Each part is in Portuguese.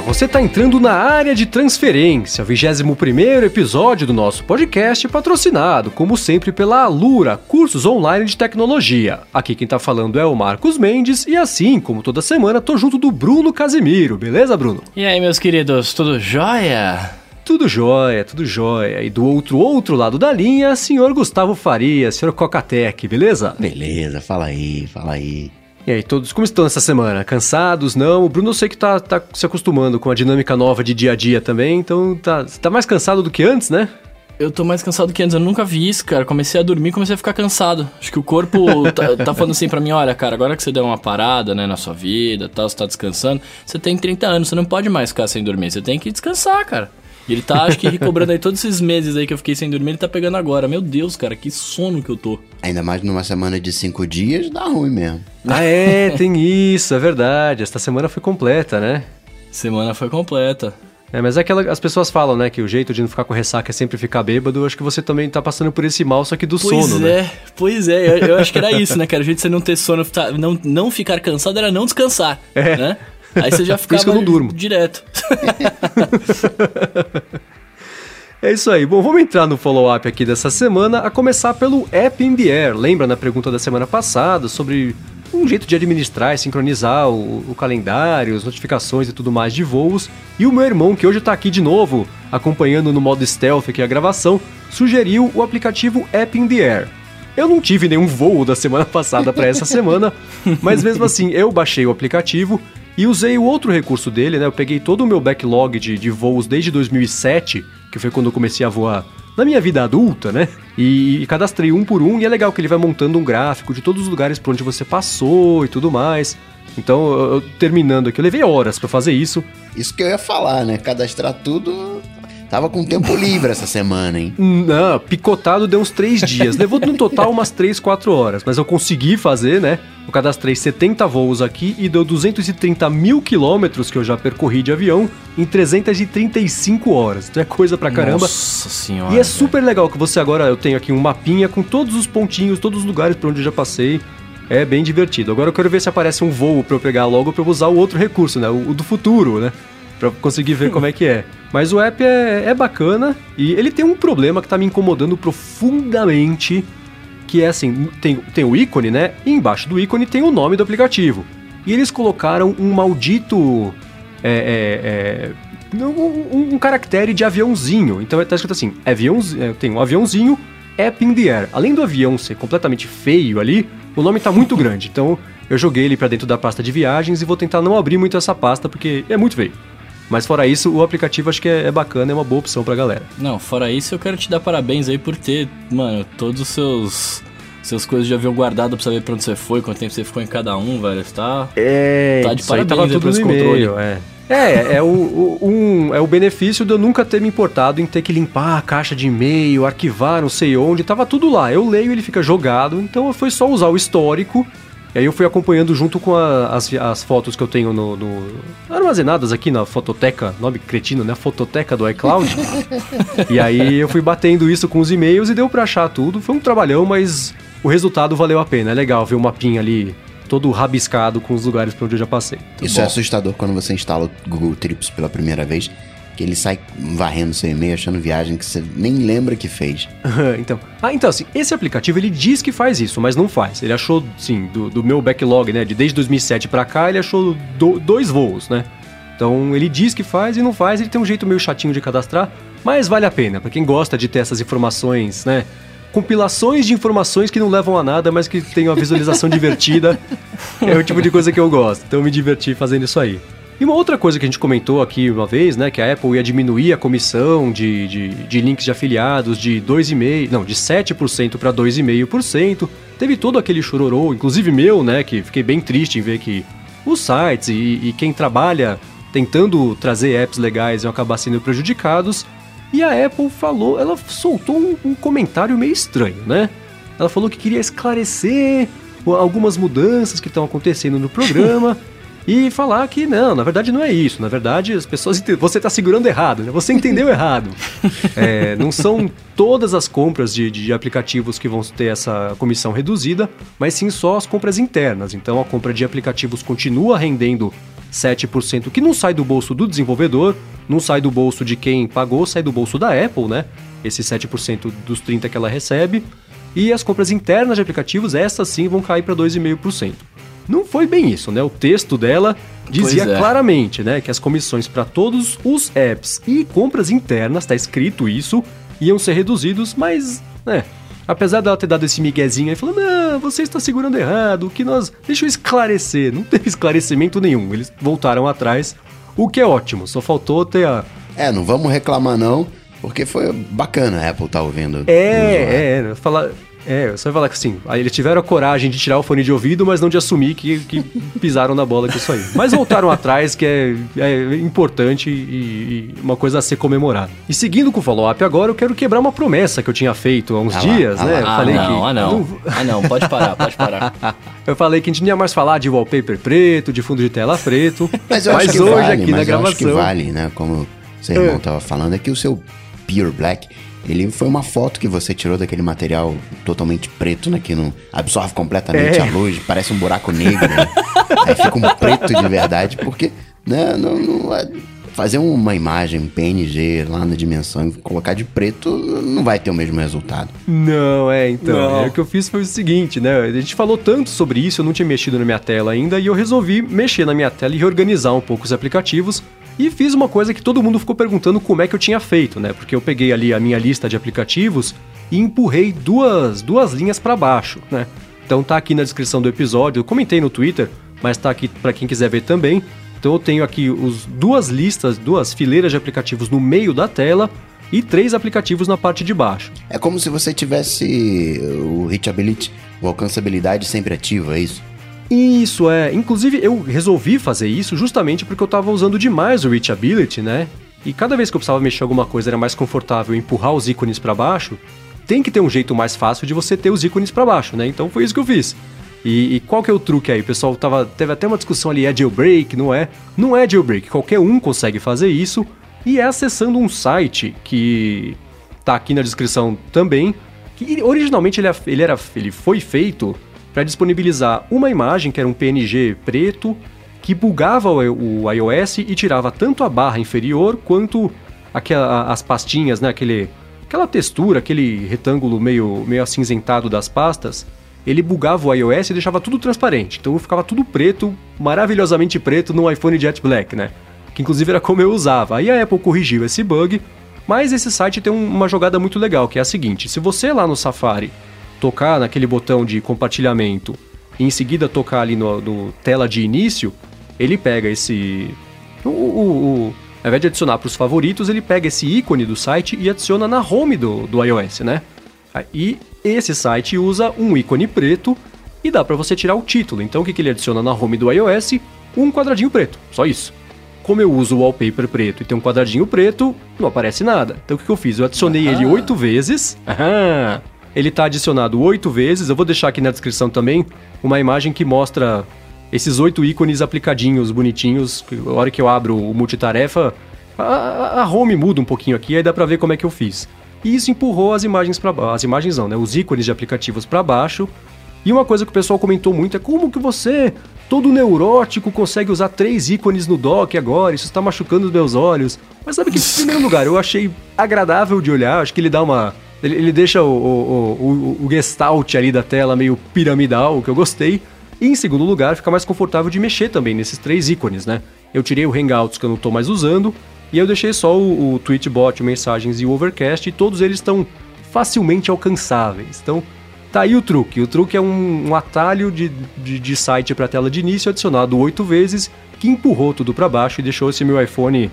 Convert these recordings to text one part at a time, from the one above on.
você está entrando na área de transferência, o 21 episódio do nosso podcast, patrocinado, como sempre, pela Alura, cursos online de tecnologia. Aqui quem está falando é o Marcos Mendes e assim, como toda semana, tô junto do Bruno Casimiro, beleza, Bruno? E aí, meus queridos, tudo jóia? Tudo jóia, tudo jóia. E do outro outro lado da linha, senhor Gustavo Faria, senhor Cocatec, beleza? Beleza, fala aí, fala aí. E aí, todos como estão essa semana? Cansados? Não? O Bruno eu sei que tá, tá se acostumando com a dinâmica nova de dia a dia também, então tá, tá mais cansado do que antes, né? Eu tô mais cansado que antes, eu nunca vi isso, cara. Comecei a dormir, comecei a ficar cansado. Acho que o corpo tá, tá, falando assim pra mim, olha, cara, agora que você deu uma parada, né, na sua vida, tal, você tá descansando, você tem 30 anos, você não pode mais ficar sem dormir, você tem que descansar, cara. E ele tá, acho que, recobrando aí todos esses meses aí que eu fiquei sem dormir, ele tá pegando agora. Meu Deus, cara, que sono que eu tô. Ainda mais numa semana de cinco dias, dá ruim mesmo. Ah, é, tem isso, é verdade. Esta semana foi completa, né? Semana foi completa. É, mas é aquela, as pessoas falam, né, que o jeito de não ficar com ressaca é sempre ficar bêbado. Eu acho que você também tá passando por esse mal, só que do pois sono, é, né? Pois é, eu, eu, acho que era isso, né, cara? O jeito de você não ter sono, não, não ficar cansado era não descansar, é. né? Aí você já ficava isso que eu não durmo. direto. É isso aí. Bom, vamos entrar no follow-up aqui dessa semana, a começar pelo App in the Air. Lembra na pergunta da semana passada sobre um jeito de administrar e sincronizar o, o, calendário, as notificações e tudo mais de voos. E o meu irmão, que hoje está aqui de novo, acompanhando no modo stealth aqui a gravação, sugeriu o aplicativo App in the Air. Eu não tive nenhum voo da semana passada para essa semana, mas mesmo assim eu baixei o aplicativo e usei o outro recurso dele, né? Eu peguei todo o meu backlog de, de voos desde 2007 que foi quando eu comecei a voar na minha vida adulta, né? E, e, cadastrei um por um, e é legal que ele vai montando um gráfico de todos os lugares por onde você passou e tudo mais. Então, eu, terminando aqui, eu levei horas para fazer isso. Isso que eu ia falar, né? Cadastrar tudo Tava com tempo livre essa semana, hein? Não, picotado deu uns três dias. Levou no total umas 3, 4 horas. Mas eu consegui fazer, né? Eu cadastrei 70 voos aqui e deu 230 mil quilômetros que eu já percorri de avião em 335 horas. Então é coisa pra caramba. Nossa senhora. E é super legal que você agora, eu tenho aqui um mapinha com todos os pontinhos, todos os lugares por onde eu já passei. É bem divertido. Agora eu quero ver se aparece um voo para eu pegar logo para eu usar o outro recurso, né? O, o do futuro, né? Pra conseguir ver como é que é. Mas o app é, é bacana e ele tem um problema que tá me incomodando profundamente, que é assim, tem, tem o ícone, né? E embaixo do ícone tem o nome do aplicativo. E eles colocaram um maldito... É, é, é, um, um, caractere de aviãozinho. Então tá escrito assim, aviãozinho, é, tem um aviãozinho, app in the air. Além do avião ser completamente feio ali, o nome tá muito grande. Então eu joguei ele para dentro da pasta de viagens e vou tentar não abrir muito essa pasta porque é muito feio. Mas fora isso, o aplicativo acho que é, é bacana, é uma boa opção pra galera. Não, fora isso, eu quero te dar parabéns aí por ter, mano, todos os seus seus coisas de avião guardado pra saber pra onde você foi, quanto tempo você ficou em cada um, velho. Você tá. É, tá de isso aí parabéns tava tudo esse no controle. e-mail, é. É, é o, o, um, é o benefício de eu nunca ter me importado em ter que limpar a caixa de e-mail, arquivar não sei onde, tava tudo lá. Eu leio ele fica jogado, então foi só usar o histórico e aí eu fui acompanhando junto com a, as, as fotos que eu tenho no, no, armazenadas aqui na fototeca, nome cretino, né? Fototeca do iCloud. e aí eu fui batendo isso com os e-mails e deu pra achar tudo. Foi um trabalhão, mas o resultado valeu a pena. É legal ver o mapinha ali todo rabiscado com os lugares por onde eu já passei. Isso Bom. é assustador quando você instala o Google Trips pela primeira vez que ele sai varrendo seu e-mail, achando viagem que você nem lembra que fez. então, ah, então assim, esse aplicativo ele diz que faz isso, mas não faz. Ele achou, sim, do, do meu backlog, né, de desde 2007 para cá, ele achou do, dois voos, né? Então ele diz que faz e não faz, ele tem um jeito meio chatinho de cadastrar, mas vale a pena, para quem gosta de ter essas informações, né? Compilações de informações que não levam a nada, mas que tem uma visualização divertida. É o tipo de coisa que eu gosto. Então eu me diverti fazendo isso aí. E uma outra coisa que a gente comentou aqui uma vez, né, que a Apple ia diminuir a comissão de, de, de links de afiliados de 2,5%, não, de 7% para 2,5%. Teve todo aquele chororô, inclusive meu, né, que fiquei bem triste em ver que os sites e, e quem trabalha tentando trazer apps legais iam acabar sendo prejudicados. E a Apple falou, ela soltou um, um comentário meio estranho, né? Ela falou que queria esclarecer algumas mudanças que estão acontecendo no programa. e falar que não, na verdade não é isso. Na verdade, as pessoas. Você está segurando errado, né? Você entendeu errado. É, não são todas as compras de, de aplicativos que vão ter essa comissão reduzida, mas sim só as compras internas. Então a compra de aplicativos continua rendendo 7%, que não sai do bolso do desenvolvedor, não sai do bolso de quem pagou, sai do bolso da Apple, né? Esse 7% dos 30% que ela recebe. E as compras internas de aplicativos, essas sim vão cair para 2,5%. Não foi bem isso, né? O texto dela dizia é. claramente, né, que as comissões para todos os apps e compras internas, tá escrito isso, iam ser reduzidos, mas, né, apesar dela ter dado esse miguezinho aí, falando, não, você está segurando errado, o que nós... Deixa eu esclarecer. Não teve esclarecimento nenhum, eles voltaram atrás, o que é ótimo, só faltou ter a... É, não vamos reclamar não, porque foi bacana a Apple tá ouvindo. É, é, falar... É, você vai falar que assim, aí eles tiveram a coragem de tirar o fone de ouvido, mas não de assumir que, que pisaram na bola com isso aí. Mas voltaram atrás, que é, é importante e, e, uma coisa a ser comemorada. E seguindo com o follow-up agora, eu quero quebrar uma promessa que eu tinha feito há uns ah dias, lá, né? Ah, falei não, que, ah, não. Ah, não, pode parar, pode parar. eu falei que a gente não ia mais falar de wallpaper preto, de fundo de tela preto. Mas, eu mas hoje vale, aqui na gravação. acho que vale, né? Como seu irmão estava é. falando, é que o seu Pure Black ele foi uma foto que você tirou daquele material totalmente preto, né? Que não absorve completamente é. a luz, parece um buraco negro. Né? Aí fica um preto de verdade, porque, né? Não, não, é, fazer uma imagem, um PNG lá na dimensão e colocar de preto não vai ter o mesmo resultado. Não, é, então. Não. É, o que eu fiz foi o seguinte, né? A gente falou tanto sobre isso, eu não tinha mexido na minha tela ainda, e eu resolvi mexer na minha tela e reorganizar um pouco os aplicativos e fiz uma coisa que todo mundo ficou perguntando como é que eu tinha feito, né? Porque eu peguei ali a minha lista de aplicativos e empurrei duas, duas linhas para baixo, né? Então tá aqui na descrição do episódio, eu comentei no Twitter, mas tá aqui para quem quiser ver também. Então eu tenho aqui os duas listas, duas fileiras de aplicativos no meio da tela e três aplicativos na parte de baixo. É como se você tivesse o Reachability, o alcançabilidade sempre ativo, é isso? Isso, é. Inclusive, eu resolvi fazer isso justamente porque eu estava usando demais o Reachability, né? E cada vez que eu precisava mexer alguma coisa era mais confortável empurrar os ícones para baixo, tem que ter um jeito mais fácil de você ter os ícones para baixo, né? Então foi isso que eu fiz. E, e, qual que é o truque aí? O pessoal tava, teve até uma discussão ali, é jailbreak, não é? Não é jailbreak, qualquer um consegue fazer isso e é acessando um site que tá aqui na descrição também, que originalmente ele, é, ele, era, ele foi feito para disponibilizar uma imagem que era um PNG preto que bugava o, iOS e tirava tanto a barra inferior quanto aquela, as pastinhas, né? Aquele, aquela textura, aquele retângulo meio, meio acinzentado das pastas. Ele bugava o iOS e deixava tudo transparente. Então ficava tudo preto, maravilhosamente preto no iPhone Jet Black, né? Que inclusive era como eu usava. Aí a Apple corrigiu esse bug, mas esse site tem uma jogada muito legal, que é a seguinte: se você lá no Safari tocar naquele botão de compartilhamento e em seguida tocar ali no, no tela de início, ele pega esse. O, o, o, ao invés de adicionar para os favoritos, ele pega esse ícone do site e adiciona na home do, do iOS, né? E esse site usa um ícone preto e dá para você tirar o título. Então o que, que ele adiciona na home do iOS? Um quadradinho preto, só isso. Como eu uso o wallpaper preto e tem um quadradinho preto, não aparece nada. Então o que, que eu fiz? Eu adicionei ele oito vezes. Aham. Ele está adicionado oito vezes. Eu vou deixar aqui na descrição também uma imagem que mostra esses oito ícones aplicadinhos, bonitinhos. A hora que eu abro o multitarefa, a, a home muda um pouquinho aqui, aí dá para ver como é que eu fiz. E isso empurrou as imagens para baixo. As imagens não, né? Os ícones de aplicativos para baixo. E uma coisa que o pessoal comentou muito é como que você, todo neurótico, consegue usar três ícones no dock agora? Isso está machucando os meus olhos. Mas sabe que, em primeiro lugar, eu achei agradável de olhar. Acho que ele dá uma ele, ele deixa o, o, o, o gestalt ali da tela meio piramidal, o que eu gostei. E em segundo lugar, fica mais confortável de mexer também nesses três ícones, né? Eu tirei o Hangouts que eu não estou mais usando, e eu deixei só o, o Tweetbot, o Mensagens e o Overcast, e todos eles estão facilmente alcançáveis. Então, tá aí o truque. O truque é um, um atalho de, de, de site para tela de início adicionado oito vezes, que empurrou tudo para baixo e deixou esse meu iPhone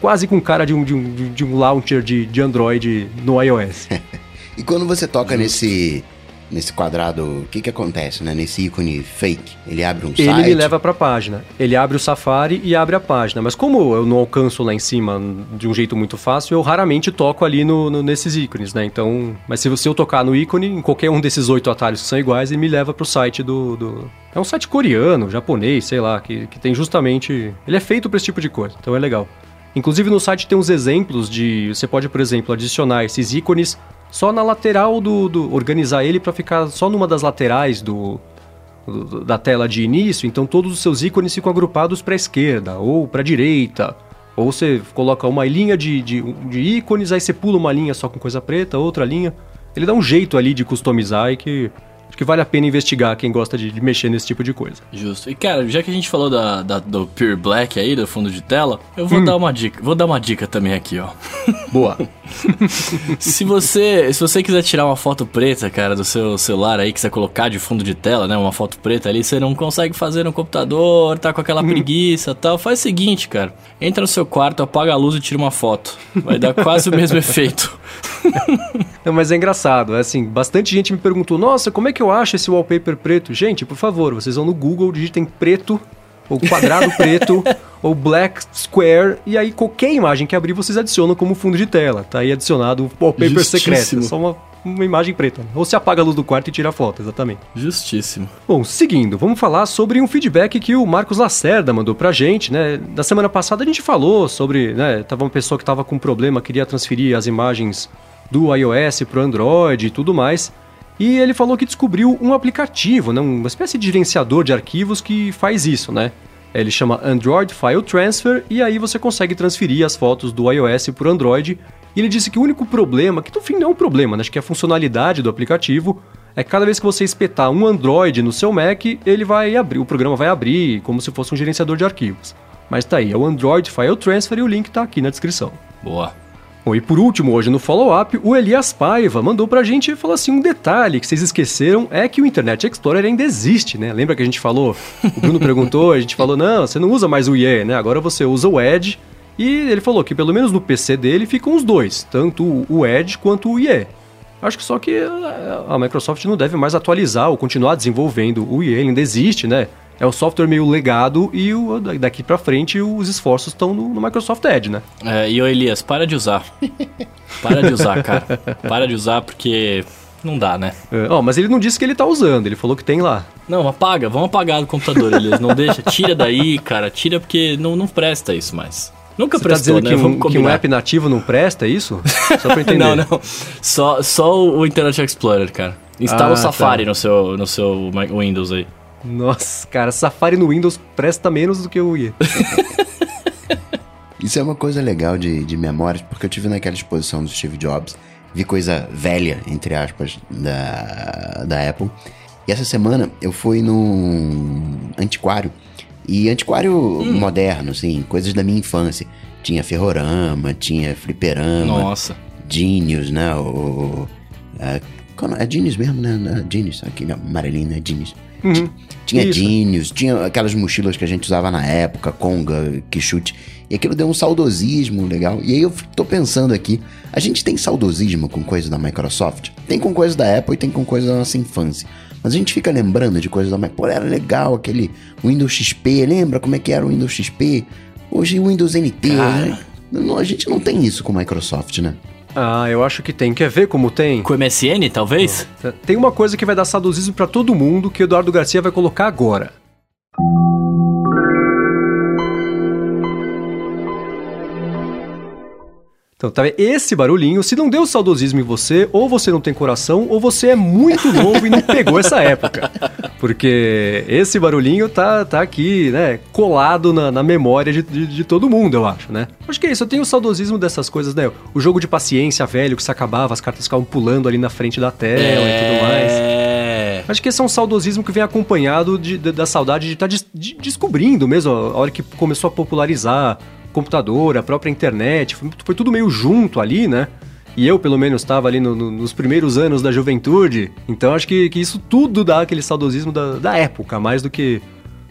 quase com cara de um, de um, de um launcher de, de Android no iOS. e quando você toca nesse nesse quadrado, o que que acontece, né? Nesse ícone fake, ele abre um ele site. Ele me leva para a página. Ele abre o Safari e abre a página. Mas como eu não alcanço lá em cima de um jeito muito fácil, eu raramente toco ali no, no nesses ícones, né? Então, mas se você eu tocar no ícone, em qualquer um desses oito atalhos que são iguais, ele me leva para o site do, do, É um site coreano, japonês, sei lá, que, que tem justamente... Ele é feito para esse tipo de coisa, então é legal. Inclusive no site tem uns exemplos de... Você pode, por exemplo, adicionar esses ícones só na lateral do. do organizar ele para ficar só numa das laterais do, do, da tela de início, então todos os seus ícones ficam agrupados para a esquerda ou para a direita. Ou você coloca uma linha de, de, de, ícones, aí você pula uma linha só com coisa preta, outra linha. Ele dá um jeito ali de customizar e que Acho que vale a pena investigar quem gosta de, de, mexer nesse tipo de coisa. Justo. E cara, já que a gente falou da, da do Pure Black aí, do fundo de tela, eu vou hum. dar uma dica. Vou dar uma dica também aqui, ó. Boa. se você se você quiser tirar uma foto preta, cara, do seu celular aí, quiser colocar de fundo de tela, né, uma foto preta ali, você não consegue fazer no computador, tá com aquela hum. preguiça tal, faz o seguinte, cara. Entra no seu quarto, apaga a luz e tira uma foto. Vai dar quase o mesmo efeito. Não, mas é engraçado, é assim, bastante gente me perguntou, nossa, como é que eu acho esse wallpaper preto? Gente, por favor, vocês vão no Google, digitem preto, ou quadrado preto, ou black square, e aí qualquer imagem que abrir vocês adicionam como fundo de tela. Tá aí adicionado o wallpaper Justíssimo. secreto. É só uma, uma imagem preta. Ou se apaga a luz do quarto e tira a foto, exatamente. Justíssimo. Bom, seguindo, vamos falar sobre um feedback que o Marcos Lacerda mandou pra gente, né? Da semana passada a gente falou sobre, né? Tava uma pessoa que tava com problema, queria transferir as imagens do iOS para o Android e tudo mais. E ele falou que descobriu um aplicativo, né, uma espécie de gerenciador de arquivos que faz isso, né? Ele chama Android File Transfer e aí você consegue transferir as fotos do iOS para o Android. E ele disse que o único problema, que no fim não é um problema, né? acho que é a funcionalidade do aplicativo, é que cada vez que você espetar um Android no seu Mac, ele vai abrir, o programa vai abrir como se fosse um gerenciador de arquivos. Mas tá aí, é o Android File Transfer e o link tá aqui na descrição. Boa. Bom, e por último, hoje no follow-up, o Elias Paiva mandou pra gente e falou assim: um detalhe que vocês esqueceram é que o Internet Explorer ainda existe, né? Lembra que a gente falou? O Bruno perguntou, a gente falou: não, você não usa mais o IE, né? Agora você usa o Edge. E ele falou que pelo menos no PC dele ficam os dois, tanto o Edge quanto o IE. Acho que só que a Microsoft não deve mais atualizar ou continuar desenvolvendo o IE, ele ainda existe, né? É o software meio legado e o, daqui para frente os esforços estão no, no, Microsoft Edge, né? É, e o Elias, para de usar. para de usar, cara. Para de usar porque não dá, né? É, ó, mas ele não disse que ele tá usando, ele falou que tem lá. Não, apaga, vamos apagar do computador, Elias. Não deixa, tira daí, cara, tira porque não, não presta isso mais. Nunca Você tá prestou, tá dizendo né? Que um, que um app nativo não presta, é isso? Só pra entender. não, não. Só, só o Internet Explorer, cara. Instala ah, o Safari tá. no, seu, no seu Windows aí. Nossa, cara, Safari no Windows presta menos do que o IE. Isso é uma coisa legal de, de memórias, porque eu tive naquela exposição do Steve Jobs, vi coisa velha, entre aspas, da, da Apple. E essa semana eu fui num antiquário. E antiquário hum. moderno, assim, coisas da minha infância. Tinha ferrorama, tinha fliperama. Nossa. Genius, né? O, é, é Genius mesmo, né? Genius, aquele amarelinho, né? Genius. Uhum. Tinha Genius, tinha aquelas mochilas que a gente usava na época, Conga, Quixute. E aquilo deu um saudosismo legal. E aí eu tô pensando aqui, a gente tem saudosismo com coisa da Microsoft? Tem com coisa da Apple e tem com coisa da nossa infância. Mas a gente fica lembrando de coisas da Microsoft. Pô, era legal aquele Windows XP, lembra como é que era o Windows XP? Hoje o Windows NT, né? A gente não tem isso com Microsoft, né? Ah, eu acho que tem. Quer ver como tem? Com o MSN, talvez? Tem uma coisa que vai dar saudosismo para todo mundo que o Eduardo Garcia vai colocar agora. Então, tá esse barulhinho, se não deu saudosismo em você, ou você não tem coração, ou você é muito novo e não pegou essa época. Porque esse barulhinho tá, tá aqui, né, colado na, na memória de, de, de, todo mundo, eu acho, né? Acho que é isso, eu tenho o saudosismo dessas coisas, né? O jogo de paciência velho que se acabava, as cartas ficavam pulando ali na frente da tela é... e tudo mais. É. Acho que esse é um saudosismo que vem acompanhado de, de, da saudade de estar tá de, descobrindo mesmo, a hora que começou a popularizar computador, a própria internet, foi, foi tudo meio junto ali, né? E eu, pelo menos, estava ali no, no, nos primeiros anos da juventude. Então acho que, que isso tudo dá aquele saudosismo da, da época, mais do que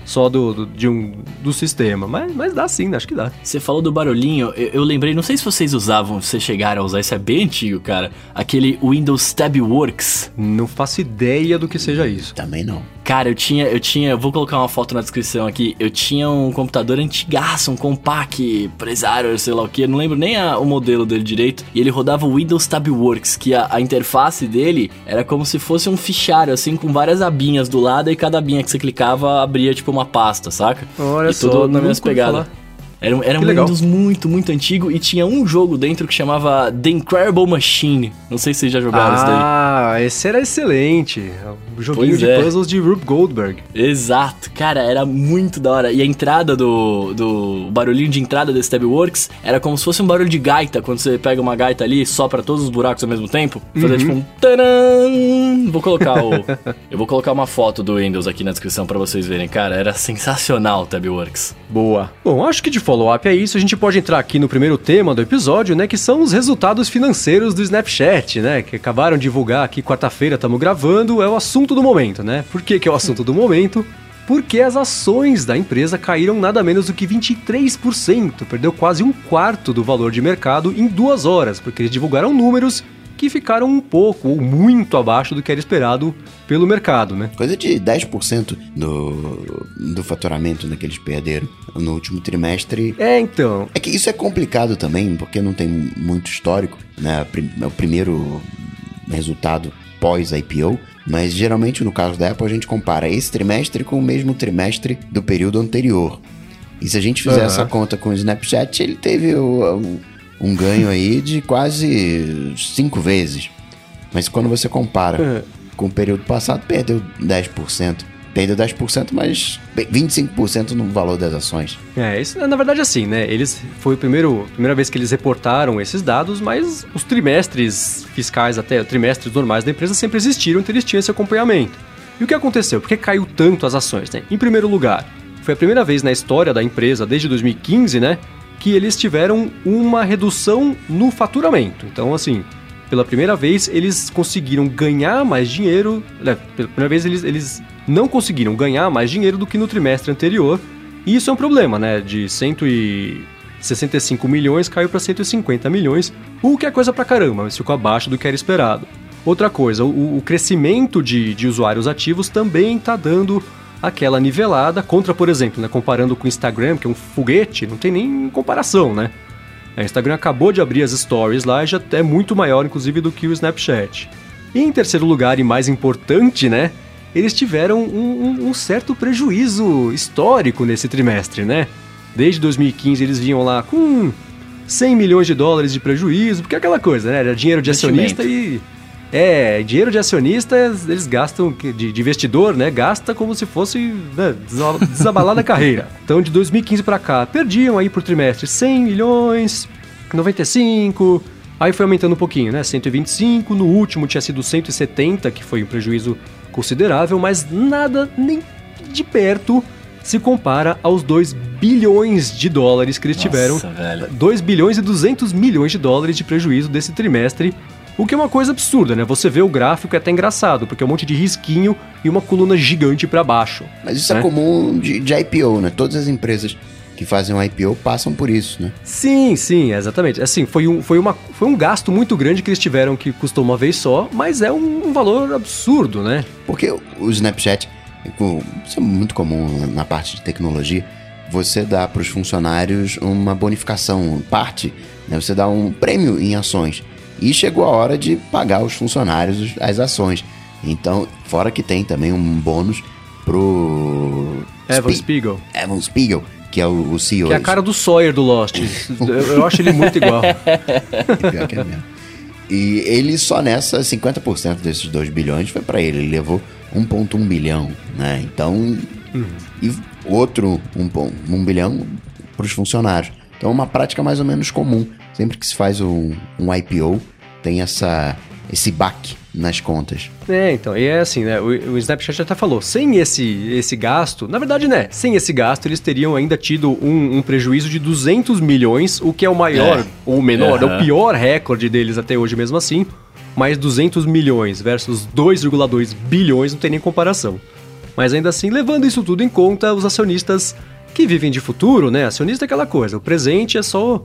só do, do, de um, do sistema. Mas, mas dá sim, acho que dá. Você falou do barulhinho, eu, eu, lembrei, não sei se vocês usavam, se chegaram a usar, isso é bem antigo, cara. Aquele Windows Tab Works. Não faço ideia do que seja isso. Também não. Cara, eu tinha, eu tinha, eu vou colocar uma foto na descrição aqui. Eu tinha um computador antigaço, um Compaq Presario, sei lá o que, eu não lembro nem a, o modelo dele direito. E ele rodava o Windows Tab Works, que a, a interface dele era como se fosse um fichário, assim, com várias abinhas do lado e cada abinha que você clicava abria tipo uma pasta, saca? Olha e só, tudo na mesma pegada. Era, era um Windows muito, muito antigo e tinha um jogo dentro que chamava The Incredible Machine. Não sei se vocês já jogaram ah, isso daí. Ah, esse era excelente. O joguinho pois de é. puzzles de Rube Goldberg. Exato. Cara, era muito da hora. E a entrada do, do barulhinho de entrada desse Tabworks era como se fosse um barulho de gaita. Quando você pega uma gaita ali e sopra todos os buracos ao mesmo tempo. Fazer uhum. tipo um taran. Vou colocar o... eu vou colocar uma foto do Windows aqui na descrição para vocês verem. Cara, era sensacional o Tabworks. Boa. Bom, acho que de follow-up é isso. A gente pode entrar aqui no primeiro tema do episódio, né? Que são os resultados financeiros do Snapchat, né? Que acabaram de divulgar aqui quarta-feira, estamos gravando. É o assunto do momento, né? Por que, que é o assunto do momento? Porque as ações da empresa caíram nada menos do que 23%, perdeu quase um quarto do valor de mercado em duas horas, porque eles divulgaram números que ficaram um pouco ou muito abaixo do que era esperado pelo mercado, né? Coisa de 10% do, do faturamento né, que eles perderam no último trimestre. É, então. É que isso é complicado também, porque não tem muito histórico, né? É o primeiro resultado pós-IPO, mas geralmente no caso da Apple a gente compara esse trimestre com o mesmo trimestre do período anterior. E se a gente fizer uhum. essa conta com o Snapchat, ele teve o, o um ganho aí de quase cinco vezes. Mas quando você compara uhum. com o período passado, perdeu 10%. Perdeu 10%, mas 25% no valor das ações. É, isso na verdade assim, né? Eles foi a primeiro, primeira vez que eles reportaram esses dados, mas os trimestres fiscais até trimestres normais da empresa sempre existiram, então eles tinham esse acompanhamento. E o que aconteceu? Por que caiu tanto as ações, né? Em primeiro lugar, foi a primeira vez na história da empresa desde 2015, né, que eles tiveram uma redução no faturamento. Então, assim, pela primeira vez eles conseguiram ganhar mais dinheiro. Né, pela primeira vez eles, eles não conseguiram ganhar mais dinheiro do que no trimestre anterior. E isso é um problema, né? De 165 milhões caiu para 150 milhões, o que é coisa pra caramba, mas ficou abaixo do que era esperado. Outra coisa, o, o crescimento de, de usuários ativos também está dando aquela nivelada contra, por exemplo, né, comparando com o Instagram, que é um foguete, não tem nem comparação, né? O Instagram acabou de abrir as stories lá e já é muito maior, inclusive, do que o Snapchat. E em terceiro lugar, e mais importante, né? Eles tiveram um, um, um certo prejuízo histórico nesse trimestre, né? Desde 2015 eles vinham lá com 100 milhões de dólares de prejuízo, porque é aquela coisa, né? Era dinheiro de acionista e é, dinheiro de acionistas, eles gastam, de, de investidor, né? Gasta como se fosse né, desabalar da carreira. Então, de 2015 para cá, perdiam aí por trimestre 100 milhões, 95, aí foi aumentando um pouquinho, né? 125, no último tinha sido 170, que foi um prejuízo considerável, mas nada nem de perto se compara aos 2 bilhões de dólares que eles Nossa, tiveram. Velho. 2 bilhões e 200 milhões de dólares de prejuízo desse trimestre o que é uma coisa absurda, né? Você vê o gráfico é até engraçado, porque é um monte de risquinho e uma coluna gigante para baixo. Mas isso é né? é comum de, de IPO, né? Todas as empresas que fazem um IPO passam por isso, né? Sim, sim, exatamente. Assim, foi um, foi uma, foi um gasto muito grande que eles tiveram que custou uma vez só, mas é um, um valor absurdo, né? Porque o Snapchat, isso é muito comum na parte de tecnologia, você dá para os funcionários uma bonificação, parte, né? Você dá um prêmio em ações. E chegou a hora de pagar os funcionários as ações. Então, fora que tem também um bônus pro Evan Spe Spiegel. Evan Spiegel, que é o, o CEO. Que é a cara do Sawyer do Lost. eu, eu, acho ele muito igual. Pior que é mesmo. E ele só nessa 50% desses 2 bilhões foi para ele. Ele levou 1.1 bilhão, né? Então, uhum. e outro 1, bilhão para os funcionários. Então, é uma prática mais ou menos comum sempre que se faz um, um IPO, tem essa, esse baque nas contas. É, então, e é assim, né? O, o Snapchat até falou, sem esse, esse gasto, na verdade, né? Sem esse gasto, eles teriam ainda tido um, um prejuízo de 200 milhões, o que é o maior, é. ou o menor, uhum. é o pior recorde deles até hoje mesmo assim. Mas 200 milhões versus 2,2 bilhões não tem nem comparação. Mas ainda assim, levando isso tudo em conta, os acionistas que vivem de futuro, né? Acionista é aquela coisa, o presente é só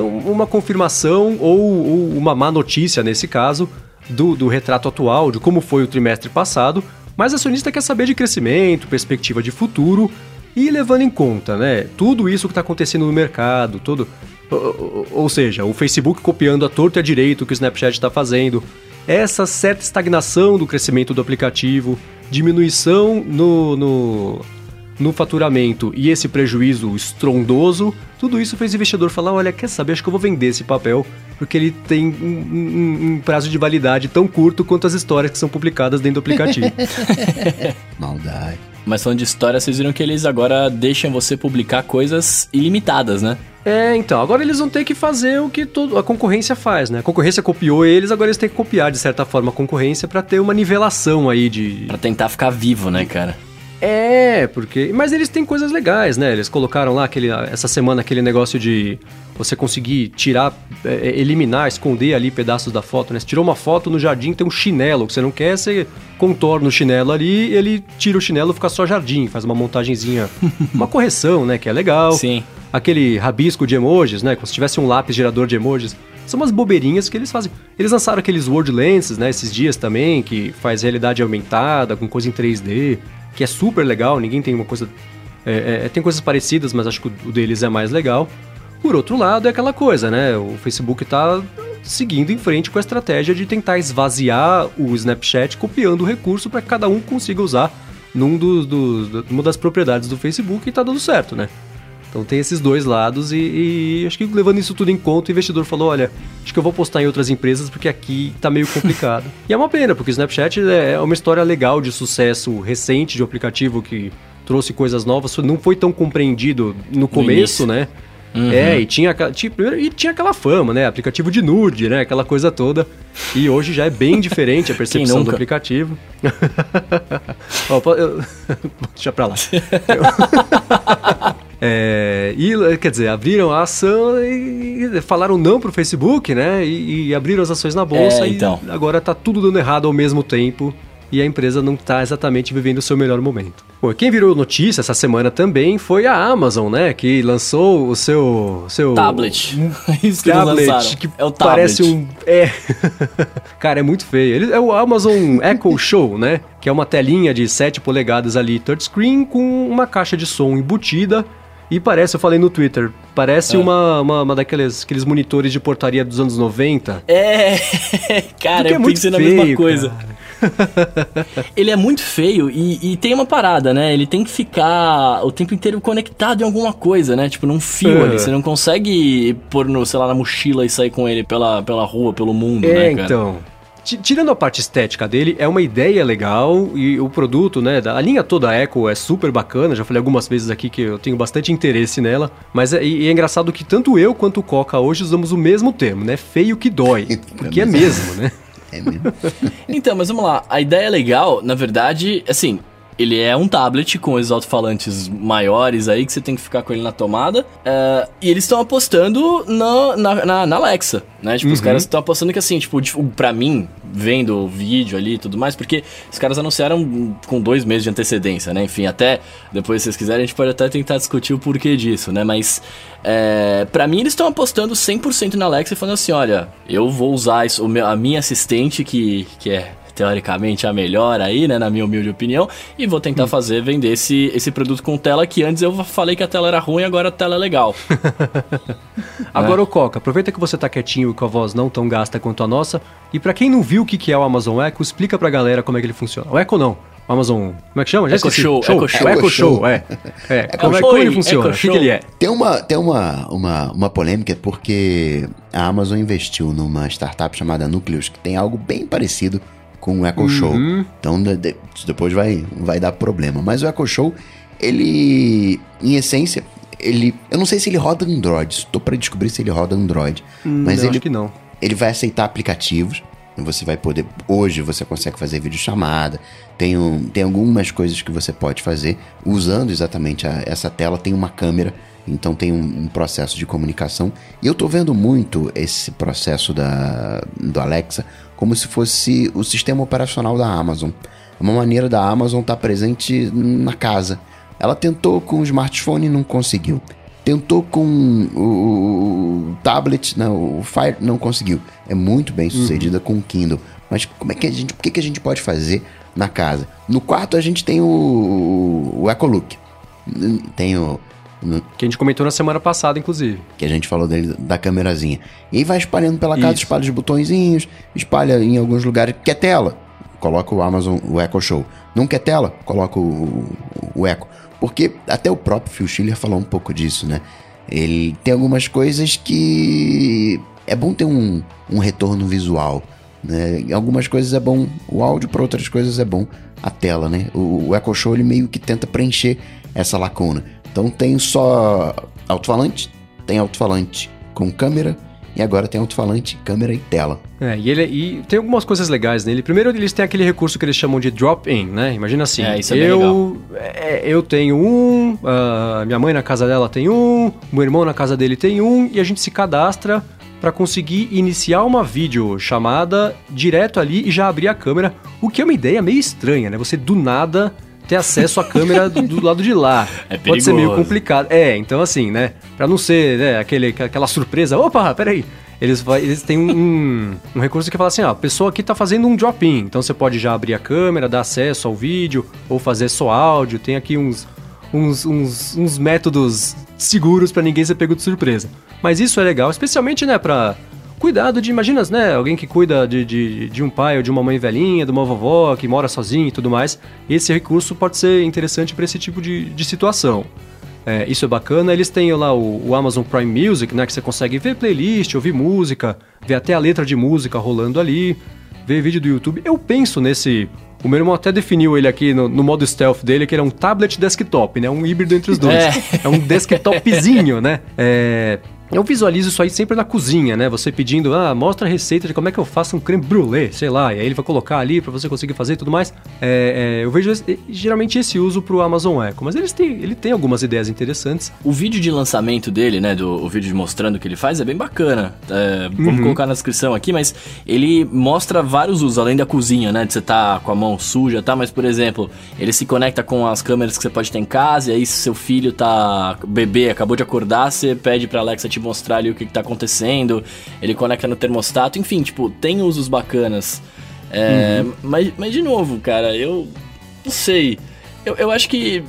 uma confirmação ou, ou uma má notícia nesse caso do, do retrato atual, de como foi o trimestre passado, mas acionista quer saber de crescimento, perspectiva de futuro e levando em conta, né, tudo isso que está acontecendo no mercado, todo, ou, ou, seja, o Facebook copiando a torta e a direito o que o Snapchat está fazendo, essa certa estagnação do crescimento do aplicativo, diminuição no, no, no faturamento e esse prejuízo estrondoso, tudo isso fez o investidor falar: olha, quer saber? Acho que eu vou vender esse papel, porque ele tem um, um, um prazo de validade tão curto quanto as histórias que são publicadas dentro do aplicativo. Maldade. Mas falando de história, vocês viram que eles agora deixam você publicar coisas ilimitadas, né? É, então, agora eles vão ter que fazer o que todo, a concorrência faz, né? A concorrência copiou eles, agora eles têm que copiar, de certa forma, a concorrência para ter uma nivelação aí de... Pra tentar ficar vivo, né, cara? É, porque. Mas eles têm coisas legais, né? Eles colocaram lá aquele, essa semana aquele negócio de você conseguir tirar, é, é, eliminar, esconder ali pedaços da foto, né? Você tirou uma foto no jardim, tem um chinelo que você não quer, você contorna o chinelo ali, ele tira o chinelo, fica só jardim, faz uma montagenzinha, uma correção, né? Que é legal. Sim. Aquele rabisco de emojis, né? Como se tivesse um lápis gerador de emojis. São umas bobeirinhas que eles fazem. Eles lançaram aqueles Word Lenses, né? Esses dias também, que faz realidade aumentada, com coisa em 3D que é super legal, ninguém tem uma coisa. É, é, tem coisas parecidas, mas acho que o deles é mais legal. Por outro lado, é aquela coisa, né? O Facebook está seguindo em frente com a estratégia de tentar esvaziar o Snapchat, copiando o recurso para que cada um consiga usar num dos, dos, numa das propriedades do Facebook e está dando certo, né? Então tem esses dois lados e, e, acho que levando isso tudo em conta, o investidor falou, olha, acho que eu vou postar em outras empresas porque aqui tá meio complicado. e é uma pena, porque o Snapchat é uma história legal de sucesso recente de um aplicativo que trouxe coisas novas, não foi tão compreendido no começo, no né? Uhum. É, e tinha, tinha, e tinha aquela fama, né? Aplicativo de nude, né? Aquela coisa toda. E hoje já é bem diferente a percepção do aplicativo. Opa, eu... Deixa pra lá. Eu... É, e, quer dizer, abriram a ação e falaram não pro Facebook, né? E, e abriram as ações na bolsa é, então. e agora tá tudo dando errado ao mesmo tempo e a empresa não está exatamente vivendo o seu melhor momento. Bom, quem virou notícia essa semana também foi a Amazon, né? Que lançou o seu. seu tablet. Isso que tablet, que é o tablet. parece um. É. Cara, é muito feio. Ele, é o Amazon Echo Show, né? Que é uma telinha de 7 polegadas ali, touchscreen, com uma caixa de som embutida e parece, eu falei no Twitter, parece é. uma, uma, uma, daqueles aqueles monitores de portaria dos anos 90. É, cara, eu é pensei feio, na mesma coisa. ele é muito feio e, e, tem uma parada, né? Ele tem que ficar o tempo inteiro conectado em alguma coisa, né? Tipo, num fio é. ali. Você não consegue pôr, no, sei lá, na mochila e sair com ele pela, pela rua, pelo mundo, é, né, cara? então. Tirando a parte estética dele, é uma ideia legal e o produto, né, a linha toda a Echo é super bacana, já falei algumas vezes aqui que eu tenho bastante interesse nela, mas é, e é engraçado que tanto eu quanto o Coca hoje usamos o mesmo termo, né, feio que dói, porque é mesmo, né? É mesmo. então, mas vamos lá, a ideia é legal, na verdade, assim, ele é um tablet com os alto-falantes maiores aí, que você tem que ficar com ele na tomada. Uh, e eles estão apostando na, na, na, Alexa, né? Tipo, uhum. os caras estão apostando que assim, tipo, pra mim, vendo o vídeo ali e tudo mais, porque os caras anunciaram com dois meses de antecedência, né? Enfim, até depois, se vocês quiserem, a gente pode até tentar discutir o porquê disso, né? Mas, é, pra mim, eles estão apostando 100% na Alexa e falando assim: olha, eu vou usar isso, a minha assistente, que, que é teoricamente a melhor aí, né, na minha humilde opinião, e vou tentar hum. fazer vender esse, esse produto com tela que antes eu falei que a tela era ruim, agora a tela é legal. agora o Coca, aproveita que você tá quietinho e com a voz não tão gasta quanto a nossa, e para quem não viu o que é o Amazon Echo, explica pra galera como é que ele funciona. O Echo não, o Amazon. Como é que chama? Já Echo Show, Show. Echo Show. Echo Show, é. é. como, é, como ele funciona? O que, que, ele é? Tem, uma, tem uma, uma, uma polêmica porque a Amazon investiu numa startup chamada Nucleus, que tem algo bem parecido com o Echo uhum. Show. Então de, de, depois vai, vai dar problema. Mas o Echo Show, ele, em essência, ele. Eu não sei se ele roda Android. Estou para descobrir se ele roda Android. Hum, mas ele, acho que não. Ele vai aceitar aplicativos. Você vai poder. Hoje você consegue fazer videochamada. Tem, um, tem algumas coisas que você pode fazer usando exatamente a, essa tela. Tem uma câmera. Então tem um, um, processo de comunicação. E eu tô vendo muito esse processo da, do Alexa como se fosse o sistema operacional da Amazon. É uma maneira da Amazon estar tá presente na casa. Ela tentou com o smartphone e não conseguiu. Tentou com o, o tablet, não, o Fire não conseguiu. É muito bem sucedida uhum. com o Kindle. Mas como é que a gente, o que, que a gente pode fazer na casa? No quarto a gente tem o, o Ecolook. Tem o que a gente comentou na semana passada, inclusive. Que a gente falou dele, da câmerazinha. E aí vai espalhando pela casa, Isso. espalha os botõezinhos, espalha em alguns lugares. Quer tela? Coloca o Amazon, o Echo Show. Não quer tela? Coloca o, o Echo. Porque até o próprio Phil Schiller falou um pouco disso, né? Ele tem algumas coisas que é bom ter um, um retorno visual. Né? Algumas coisas é bom o áudio, para outras coisas é bom a tela, né? O, o Echo Show ele meio que tenta preencher essa lacuna. Então tem só alto-falante, tem alto-falante com câmera e agora tem alto-falante, câmera e tela. É, e, ele, e tem algumas coisas legais nele. Primeiro, eles têm aquele recurso que eles chamam de drop-in, né? Imagina assim, é, isso é eu, é, eu tenho um, uh, minha mãe na casa dela tem um, meu irmão na casa dele tem um, e a gente se cadastra para conseguir iniciar uma vídeo chamada direto ali e já abrir a câmera, o que é uma ideia meio estranha, né? Você do nada ter acesso à câmera do, do, lado de lá. É perigoso. Pode ser meio complicado. É, então assim, né? Pra não ser né, aquele, aquela surpresa. Opa, peraí. Eles, eles têm um, um recurso que fala assim, ó, a pessoa aqui tá fazendo um drop-in. Então você pode já abrir a câmera, dar acesso ao vídeo, ou fazer só áudio. Tem aqui uns, uns, uns, uns métodos seguros para ninguém ser pego de surpresa. Mas isso é legal, especialmente, né, pra cuidado de, imaginas, né? Alguém que cuida de, de, de um pai ou de uma mãe velhinha, de uma vovó que mora sozinho e tudo mais. Esse recurso pode ser interessante para esse tipo de, de situação. É, isso é bacana. Eles têm lá o, o, Amazon Prime Music, né? Que você consegue ver playlist, ouvir música, ver até a letra de música rolando ali, ver vídeo do YouTube. Eu penso nesse. O meu irmão até definiu ele aqui no, no modo stealth dele, que ele é um tablet desktop, né? Um híbrido entre os dois. É, é um desktopzinho, né? É, eu visualizo isso aí sempre na cozinha, né? Você pedindo, ah, mostra a receita de como é que eu faço um creme brulee, sei lá, e aí ele vai colocar ali para você conseguir fazer e tudo mais. É, é, eu vejo esse, geralmente esse uso pro Amazon Echo, mas eles têm, ele tem algumas ideias interessantes. O vídeo de lançamento dele, né, do o vídeo mostrando o que ele faz é bem bacana. É, vamos uhum. colocar na descrição aqui, mas ele mostra vários usos, além da cozinha, né, de você tá com a mão suja, tá? Mas, por exemplo, ele se conecta com as câmeras que você pode ter em casa, e aí se seu filho tá bebê, acabou de acordar, você pede pra Alexa te mostrar ali o que, que tá acontecendo, ele conecta no termostato, enfim, tipo, tem usos bacanas. É, uhum. mas, mas, de novo, cara, eu não sei. Eu, eu acho que.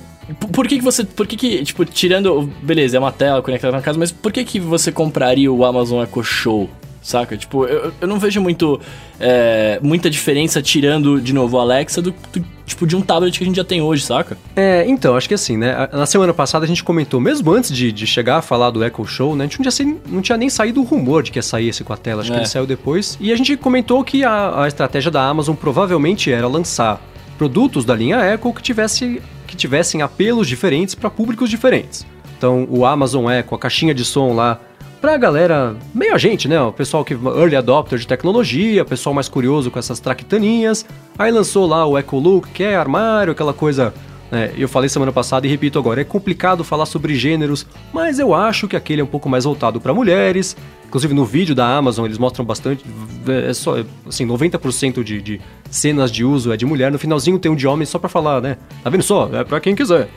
Por que, que você. Por que, que, tipo, tirando. Beleza, é uma tela conectada na casa, mas por que, que você compraria o Amazon Echo Show? Saca? Tipo, eu, eu não vejo muito é, muita diferença tirando, de novo, o Alexa do, do, tipo de um tablet que a gente já tem hoje, saca? É, então, acho que assim, né? Na semana passada a gente comentou, mesmo antes de, de chegar a falar do Echo Show, né? A gente não tinha, não tinha nem saído o rumor de que ia sair esse com a tela, acho é. que ele saiu depois. E a gente comentou que a, a estratégia da Amazon provavelmente era lançar produtos da linha Echo que, tivesse, que tivessem apelos diferentes para públicos diferentes. Então, o Amazon Echo, a caixinha de som lá, pra galera, meio a gente, né? O pessoal que early adopter de tecnologia, pessoal mais curioso com essas traquitaninhas. Aí lançou lá o Echo Look, que é armário, aquela coisa né? eu falei semana passada e repito agora, é complicado falar sobre gêneros, mas eu acho que aquele é um pouco mais voltado para mulheres. Inclusive no vídeo da Amazon eles mostram bastante, é só assim, 90% de, de cenas de uso é de mulher, no finalzinho tem um de homem só para falar, né? Tá vendo só? É para quem quiser.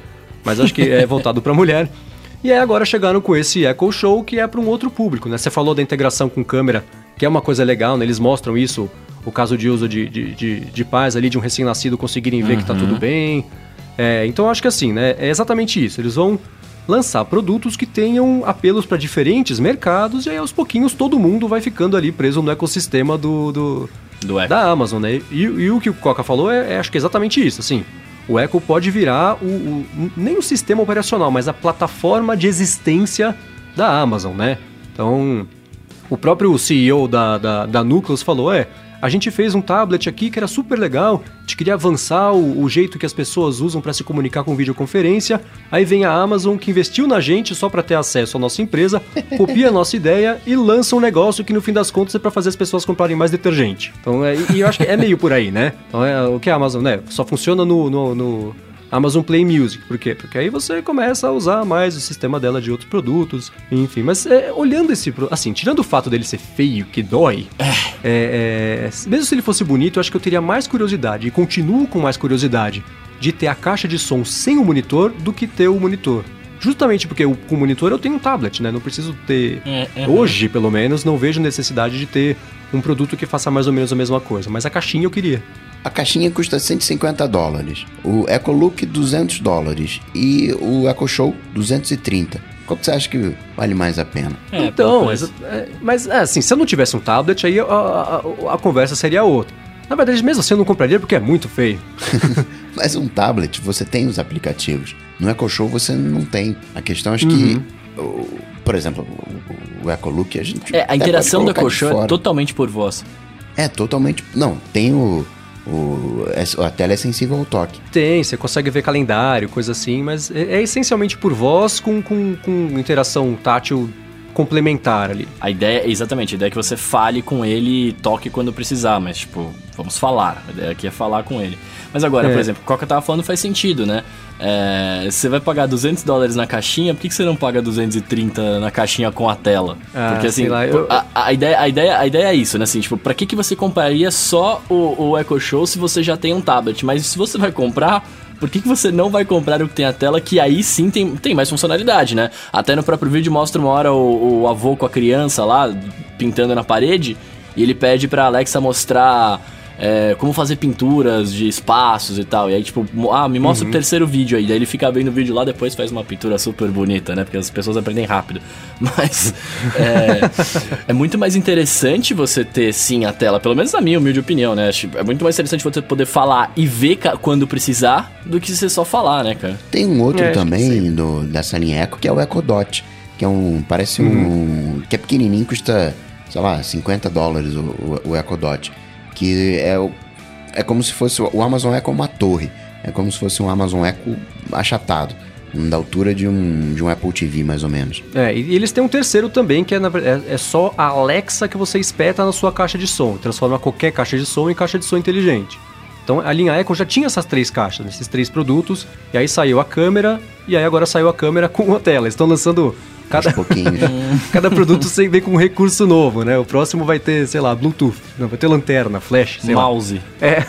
Mas acho que é voltado para mulher. E aí agora chegaram com esse Echo Show que é para um outro público, né? Você falou da integração com câmera, que é uma coisa legal, né? Eles mostram isso, o caso de uso de, de, de, de pais ali, de um recém-nascido conseguirem ver uhum. que tá tudo bem. É, então acho que assim, né? É exatamente isso. Eles vão lançar produtos que tenham apelos para diferentes mercados e aí aos pouquinhos todo mundo vai ficando ali preso no ecossistema do, do, do da Amazon, né? E, e, o que o Coca falou é, é acho que é exatamente isso, assim o Echo pode virar o, o, nem o sistema operacional, mas a plataforma de existência da Amazon, né? Então, o próprio CEO da, da, da Nucleus falou, é, a gente fez um tablet aqui que era super legal, a gente queria avançar o, o jeito que as pessoas usam para se comunicar com videoconferência. Aí vem a Amazon que investiu na gente só para ter acesso à nossa empresa, copia a nossa ideia e lança um negócio que no fim das contas é para fazer as pessoas comprarem mais detergente. Então, é, e eu acho que é meio por aí, né? Então, é, o que a Amazon, né? Só funciona no, no, no Amazon Play Music. Por quê? Porque aí você começa a usar mais o sistema dela de outros produtos, enfim. Mas é, olhando esse. Assim, tirando o fato dele ser feio, que dói, é. É, é, mesmo se ele fosse bonito, eu acho que eu teria mais curiosidade, e continuo com mais curiosidade, de ter a caixa de som sem o monitor do que ter o monitor. Justamente porque eu, com o monitor eu tenho um tablet, né? Não preciso ter. É, hoje, pelo menos, não vejo necessidade de ter um produto que faça mais ou menos a mesma coisa. Mas a caixinha eu queria. A caixinha custa 150 dólares, o EcoLook 200 dólares e o EcoShow 230. Qual que você acha que vale mais a pena? É, então, mas, é, mas é, assim, se eu não tivesse um tablet, aí a, a, a, a conversa seria outra. Na verdade, mesmo assim eu não compraria porque é muito feio. mas um tablet, você tem os aplicativos. No EcoShow você não tem. A questão é uhum. que, por exemplo, o, o EcoLook a gente. É, a interação do EcoShow é totalmente por voz. É, totalmente. Não, tem o o, é, a tela é sensível ao toque. Tem, você consegue ver calendário, coisa assim, mas é, é essencialmente por voz com, com, com interação tátil complementar ali. A ideia, exatamente, a ideia é que você fale com ele e toque quando precisar, mas tipo, vamos falar. A ideia aqui é falar com ele. Mas agora, é. por exemplo, o Coca tava falando faz sentido, né? É, você vai pagar 200 dólares na caixinha, por que, que você não paga 230 na caixinha com a tela? Ah, Porque assim, lá, eu... a, a, ideia, a, ideia, a ideia é isso, né? Assim, tipo, pra que, que você compraria só o, o Echo Show se você já tem um tablet? Mas se você vai comprar, por que, que você não vai comprar o que tem a tela, que aí sim tem, tem mais funcionalidade, né? Até no próprio vídeo mostra uma hora o, o avô com a criança lá, pintando na parede, e ele pede pra Alexa mostrar é, como fazer pinturas de espaços e tal. E aí, tipo, ah, me mostra uhum. o terceiro vídeo aí. Daí ele fica vendo o vídeo lá, depois faz uma pintura super bonita, né? Porque as pessoas aprendem rápido. Mas é, é muito mais interessante você ter, sim, a tela, pelo menos na minha humilde opinião, né? É muito mais interessante você poder falar e ver quando precisar do que você só falar, né, cara? Tem um outro é, também do, dessa linha Echo, que é o Echo Dot. Que é um. Parece uhum. um. que é pequenininho, custa, sei lá, 50 dólares o, o, o Echo Dot que é, é como se fosse o Amazon Echo uma torre, é como se fosse um Amazon Echo achatado da altura de um, de um Apple TV, mais ou menos. É, e eles têm um terceiro também, que é, é, é, só a Alexa que você espeta na sua caixa de som. Transforma qualquer caixa de som em caixa de som inteligente. Então a linha Echo já tinha essas três caixas, esses três produtos, e aí saiu a câmera, e aí agora saiu a câmera com a tela. Eles estão lançando Cada, cada produto vem com um recurso novo, né? O próximo vai ter, sei lá, Bluetooth. Não, vai ter lanterna, flash, Mouse. Lá. É.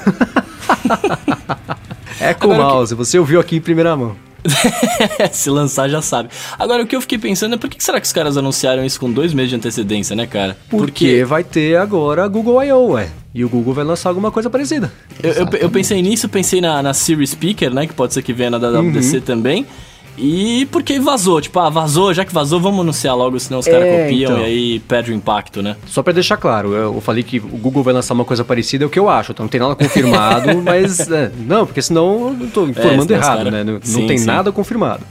é com Agora mouse. Que... Você ouviu aqui em primeira mão. Se lançar, já sabe. Agora, o que eu fiquei pensando é por que será que os caras anunciaram isso com dois meses de antecedência, né, cara? Porque, Porque vai ter agora a Google I.O., ué. E o Google vai lançar alguma coisa parecida. Eu, eu, eu, pensei nisso, pensei na, na Siri Speaker, né? Que pode ser que venha na WWDC uhum. também. E porque vazou, tipo, ah, vazou, já que vazou, vamos anunciar logo, senão os caras é, copiam então. e aí perde o impacto, né? Só para deixar claro, eu falei que o Google vai lançar uma coisa parecida, é o que eu acho, então não tem nada confirmado, mas é, não, porque senão eu tô informando é, errado, cara... né? Não, não sim, tem sim. nada confirmado.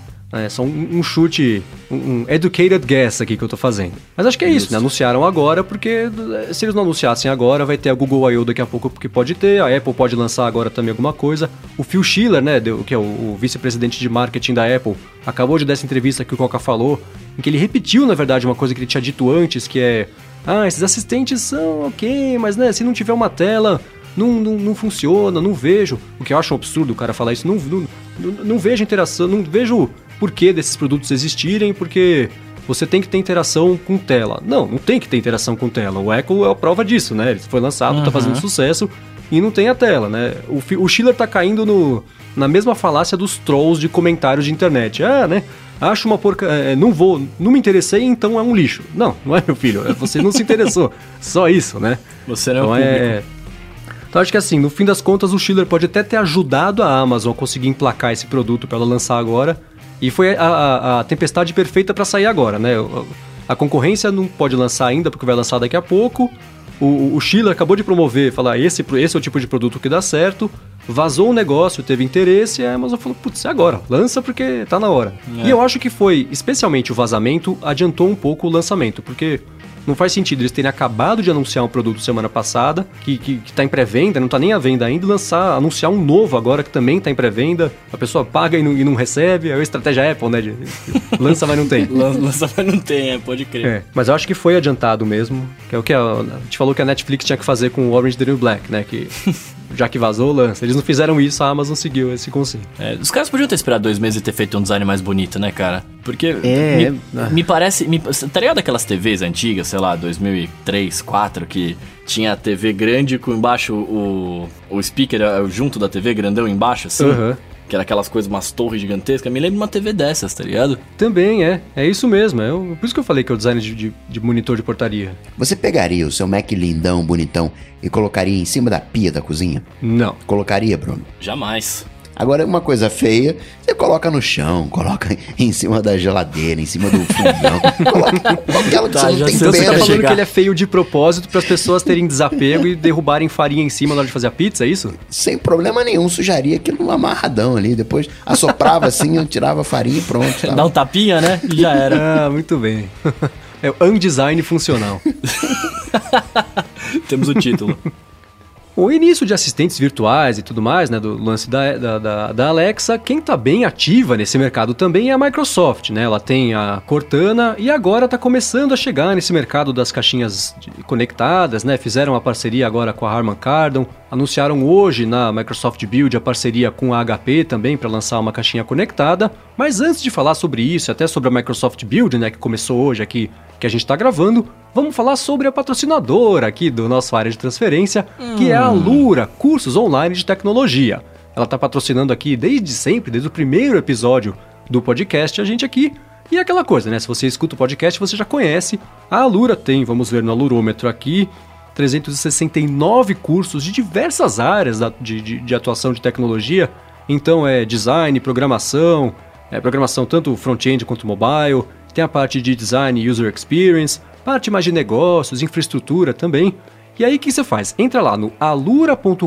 É só um, um chute, um, um, educated guess aqui que eu tô fazendo. Mas acho que é isso, isso, né? Anunciaram agora, porque eh, se eles não anunciassem agora, vai ter a Google I.O. daqui a pouco, porque pode ter, a Apple pode lançar agora também alguma coisa. O Phil Schiller, né, que é o, o vice-presidente de marketing da Apple, acabou de dar essa entrevista que o Coca falou, em que ele repetiu, na verdade, uma coisa que ele tinha dito antes, que é... Ah, esses assistentes são ok, mas né, se não tiver uma tela, não, não, não funciona, não vejo. O que eu acho um absurdo o cara falar isso, não, não, não, não vejo interação, não vejo porquê desses produtos existirem, porque você tem que ter interação com tela. Não, não tem que ter interação com tela. O Echo é a prova disso, né? Ele foi lançado, uhum. tá fazendo sucesso e não tem a tela, né? O, o Schiller tá caindo no, na mesma falácia dos trolls de comentários de internet. Ah, né? Acho uma porca. É, não vou. Não me interessei, então é um lixo. Não, não é, meu filho. É, você não se interessou. Só isso, né? Você não é então, é, é então acho que assim, no fim das contas, o Schiller pode até ter ajudado a Amazon a conseguir emplacar esse produto para ela lançar agora. E foi a, a, a tempestade perfeita para sair agora, né? A concorrência não pode lançar ainda, porque vai lançar daqui a pouco. O, o Schiller acabou de promover, falar esse, esse é o tipo de produto que dá certo. Vazou o negócio, teve interesse, a Amazon falou, putz, é agora, lança porque tá na hora. É. E eu acho que foi, especialmente o vazamento, adiantou um pouco o lançamento, porque não faz sentido eles terem acabado de anunciar um produto semana passada, que, que, que tá em pré-venda, não tá nem à venda ainda, e lançar, anunciar um novo agora que também tá em pré-venda, a pessoa paga e não, e não recebe, é a estratégia Apple, né? De, lança, mas não tem. lança, mas não tem, é, pode crer. É, mas eu acho que foi adiantado mesmo, que é o que a, a gente falou que a Netflix tinha que fazer com o Orange the New Black, né? Que já que vazou, lança. Eles não fizeram isso, a Amazon seguiu esse conceito. É, os caras podiam ter esperado dois meses e ter feito um design mais bonito, né, cara? Porque é, me, é. me parece. Me, tá ligado aquelas TVs antigas, sei lá, 2003, 2004, que tinha a TV grande com embaixo o, o speaker é, junto da TV, grandão embaixo, assim? Uhum. Que era aquelas coisas, umas torres gigantescas. Me lembro de uma TV dessas, tá ligado? Também é. É isso mesmo. É por isso que eu falei que é o design de, de, de monitor de portaria. Você pegaria o seu Mac lindão, bonitão, e colocaria em cima da pia da cozinha? Não. Colocaria, Bruno? Jamais. Agora, uma coisa feia, você coloca no chão, coloca em cima da geladeira, em cima do fogão. coloca aquela que tá, você não tem então Você tá falando que ele é feio de propósito para as pessoas terem desapego e derrubarem farinha em cima na hora de fazer a pizza, é isso? Sem problema nenhum, sujaria aquilo amarradão ali. Depois assoprava assim, eu tirava a farinha e pronto. Tava. Dá um tapinha, né? E já era. Ah, muito bem. É o undesign funcional. Temos o título. O início de assistentes virtuais e tudo mais, né, do lance da, da, da, da Alexa, quem está bem ativa nesse mercado também é a Microsoft, né? Ela tem a Cortana e agora está começando a chegar nesse mercado das caixinhas conectadas, né? Fizeram a parceria agora com a Harman Kardon, anunciaram hoje na Microsoft Build a parceria com a HP também para lançar uma caixinha conectada. Mas antes de falar sobre isso, até sobre a Microsoft Build, né, que começou hoje aqui, que a gente está gravando, vamos falar sobre a patrocinadora aqui do nosso área de transferência, hum. que é a Lura, cursos online de tecnologia. Ela está patrocinando aqui desde sempre, desde o primeiro episódio do podcast, a gente aqui. E é aquela coisa, né? Se você escuta o podcast, você já conhece. A Alura tem, vamos ver no alurômetro aqui, 369 cursos de diversas áreas de, de, de atuação de tecnologia. Então é design, programação, é programação tanto front-end quanto mobile, tem a parte de design user experience, parte mais de negócios, infraestrutura também. E aí o que você faz? Entra lá no alura.com.br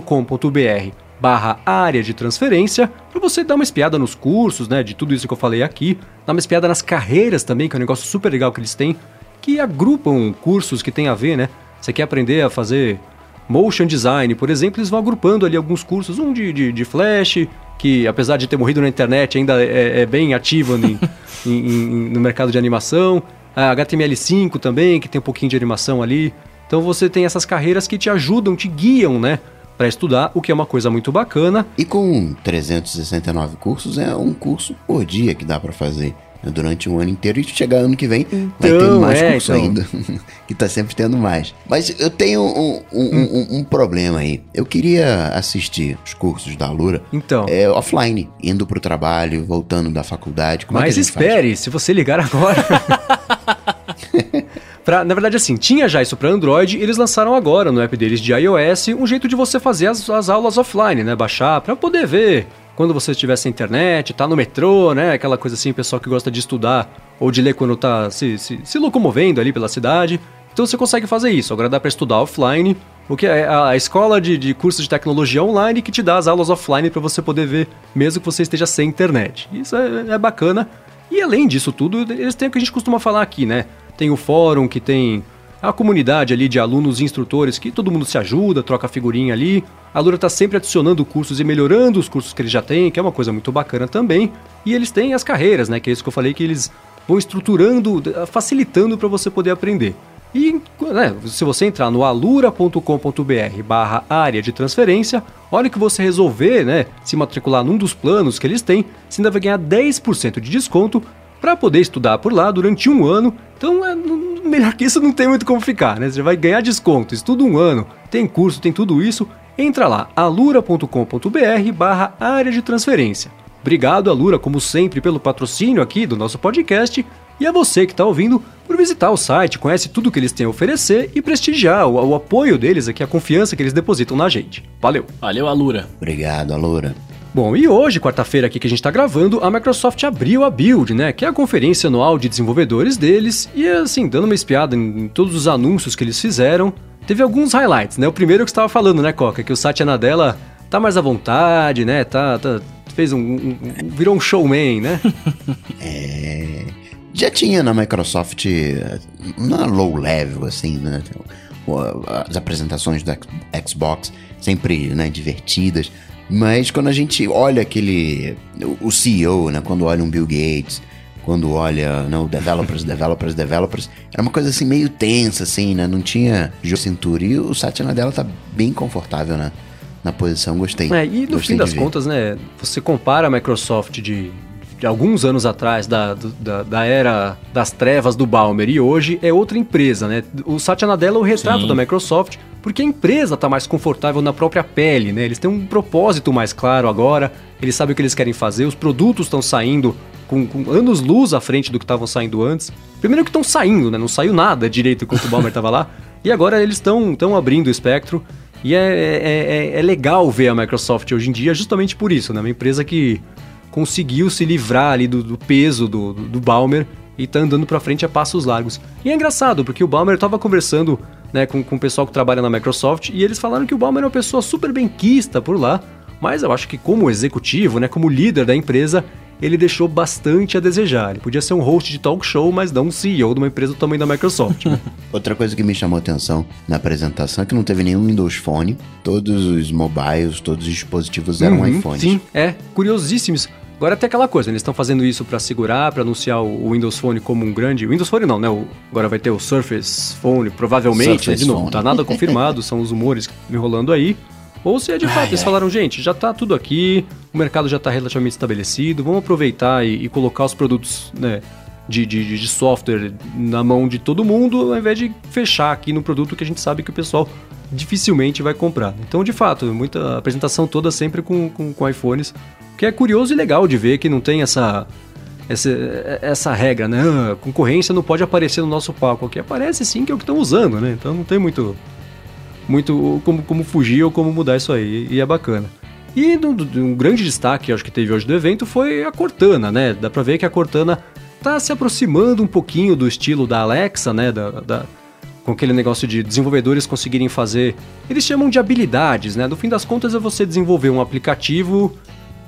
barra área de transferência para você dar uma espiada nos cursos, né, de tudo isso que eu falei aqui, dar uma espiada nas carreiras também, que é um negócio super legal que eles têm, que agrupam cursos que tem a ver, né? Você quer aprender a fazer motion design, por exemplo, eles vão agrupando ali alguns cursos, um de, de, de Flash, que apesar de ter morrido na internet ainda é, é bem ativo em, em, em, no mercado de animação. A HTML5 também, que tem um pouquinho de animação ali. Então você tem essas carreiras que te ajudam, te guiam, né? Para estudar, o que é uma coisa muito bacana. E com 369 cursos, é um curso por dia que dá para fazer durante um ano inteiro e chegar ano que vem então, vai ter mais é, curso então. ainda, que tá sempre tendo mais. Mas eu tenho um, um, hum. um, um, problema aí. Eu queria assistir os cursos da Lura então. é, offline, indo pro trabalho, voltando da faculdade. Como é Mas é espere, faz? se você ligar agora... Pra, na verdade, assim, tinha já isso para Android e eles lançaram agora no app deles de iOS um jeito de você fazer as, as aulas offline, né? Baixar para poder ver quando você estiver sem internet, tá no metrô, né? Aquela coisa assim, pessoal que gosta de estudar ou de ler quando tá se, se, se locomovendo ali pela cidade. Então você consegue fazer isso. Agora dá para estudar offline, o que é a escola de, de cursos de tecnologia online que te dá as aulas offline para você poder ver, mesmo que você esteja sem internet. Isso é, é bacana. E além disso tudo, eles têm o que a gente costuma falar aqui, né? Tem o fórum que tem a comunidade ali de alunos e instrutores que todo mundo se ajuda, troca figurinha ali. A Lura está sempre adicionando cursos e melhorando os cursos que eles já têm, que é uma coisa muito bacana também. E eles têm as carreiras, né? Que é isso que eu falei que eles vão estruturando, facilitando para você poder aprender. E né, se você entrar no alura.com.br barra área de transferência, olha que você resolver né, se matricular num dos planos que eles têm, você ainda vai ganhar 10% de desconto para poder estudar por lá durante um ano. Então, é, melhor que isso não tem muito como ficar, né? Você vai ganhar desconto, estuda um ano, tem curso, tem tudo isso. Entra lá, alura.com.br barra área de transferência. Obrigado, Alura, como sempre, pelo patrocínio aqui do nosso podcast. E a você que está ouvindo por visitar o site, conhece tudo que eles têm a oferecer e prestigiar o, o apoio deles aqui, a confiança que eles depositam na gente. Valeu! Valeu, Alura! Obrigado, Alura! Bom, e hoje, quarta-feira aqui que a gente está gravando, a Microsoft abriu a Build, né? Que é a conferência anual de desenvolvedores deles. E assim, dando uma espiada em todos os anúncios que eles fizeram, teve alguns highlights, né? O primeiro que estava falando, né, Coca? Que o Satya Nadella tá mais à vontade, né? Tá, tá fez um, um, virou um showman, né? é, já tinha na Microsoft na low level assim, né? As apresentações do Xbox sempre, né, divertidas. Mas quando a gente olha aquele. O CEO, né? Quando olha um Bill Gates, quando olha não, developers, developers, developers, era uma coisa assim meio tensa, assim, né? Não tinha cintura. E o Satya Nadella tá bem confortável, né? na posição, gostei. É, e no gostei fim das contas, né, você compara a Microsoft de, de alguns anos atrás, da, da, da, era das trevas do Balmer, e hoje é outra empresa, né? O Satya Nadella é o retrato Sim. da Microsoft, porque a empresa está mais confortável na própria pele, né? Eles têm um propósito mais claro agora, eles sabem o que eles querem fazer, os produtos estão saindo com, com anos luz à frente do que estavam saindo antes. Primeiro que estão saindo, né? Não saiu nada direito enquanto o Balmer estava lá. E agora eles estão abrindo o espectro. E é, é, é, é, legal ver a Microsoft hoje em dia justamente por isso, né? Uma empresa que conseguiu se livrar ali do, do peso do, do, do Balmer e tá andando para frente a passos largos. E é engraçado, porque o Balmer estava conversando né, com, com o pessoal que trabalha na Microsoft e eles falaram que o Balmer é uma pessoa super benquista por lá, mas eu acho que como executivo, né, como líder da empresa, ele deixou bastante a desejar. Ele podia ser um host de talk show, mas não um CEO de uma empresa do tamanho da Microsoft. Outra coisa que me chamou a atenção na apresentação é que não teve nenhum Windows Phone. Todos os mobiles, todos os dispositivos eram uhum, iPhones. Sim, é. Curiosíssimos. Agora tem aquela coisa, eles estão fazendo isso para segurar, para anunciar o Windows Phone como um grande. Windows Phone não, né? O... Agora vai ter o Surface Phone, provavelmente, Surface né? de novo, não tá nada confirmado, são os rumores me rolando aí. Ou se é de fato, ai, eles falaram, gente, já está tudo aqui, o mercado já está relativamente estabelecido, vamos aproveitar e, e colocar os produtos né, de, de, de, software na mão de todo mundo, ao invés de fechar aqui no produto que a gente sabe que o pessoal dificilmente vai comprar. Então, de fato, muita apresentação toda sempre com, com, com iPhones, que é curioso e legal de ver que não tem essa essa, essa regra, né? Ah, concorrência não pode aparecer no nosso palco aqui. Aparece sim que é o que estão usando, né? Então não tem muito muito como, como fugir ou como mudar isso aí. E é bacana. E um, um grande destaque, acho que teve hoje do evento, foi a Cortana, né? Dá pra ver que a Cortana tá se aproximando um pouquinho do estilo da Alexa, né? Da, da, com aquele negócio de desenvolvedores conseguirem fazer. Eles chamam de habilidades, né? No fim das contas é você desenvolver um aplicativo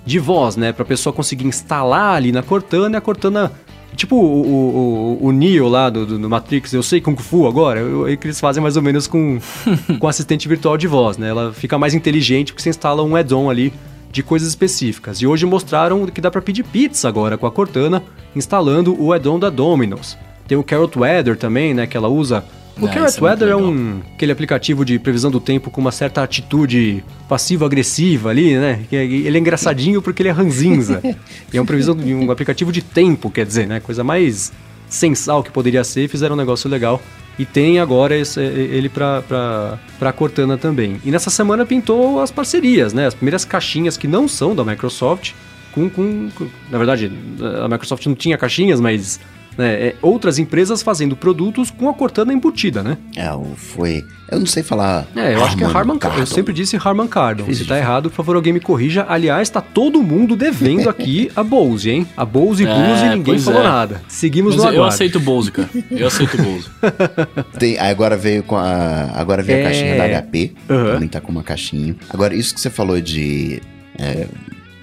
de voz, né? Pra pessoa conseguir instalar ali na Cortana e a Cortana Tipo o, o, o Neo lá do, do, Matrix, eu sei Kung Fu agora, eu, eu, que eles fazem mais ou menos com, com assistente virtual de voz, né? Ela fica mais inteligente porque você instala um add-on ali de coisas específicas. E hoje mostraram que dá para pedir pizza agora com a Cortana, instalando o add-on da Domino's. Tem o Carrot Weather também, né? Que ela usa o Carrot é Weather é, um aquele aplicativo de previsão do tempo com uma certa atitude passivo-agressiva ali, né? É, ele é engraçadinho porque ele é ranzinza. e é um previsão um aplicativo de tempo, quer dizer, né? Coisa mais sensal que poderia ser, fizeram um negócio legal. E tem agora esse, ele para Cortana também. E nessa semana pintou as parcerias, né? As primeiras caixinhas que não são da Microsoft. Com, com, com, na verdade, a Microsoft não tinha caixinhas, mas né, é, outras empresas fazendo produtos com a Cortana embutida, né? É, foi. Eu não sei falar. É, eu Harman acho que é Harman Kardon. Eu sempre disse Harman Kardon. Se tá errado, por favor, alguém me corrija. Aliás, tá todo mundo devendo aqui a Bose, hein? A Bose é, Blues e ninguém falou é. nada. Seguimos Mas no aguardo. Eu aceito Bose, cara. Eu aceito Bose. Tem, agora veio com a. Agora veio é... a caixinha da HP. Uhum. Também tá com uma caixinha. Agora, isso que você falou de. É,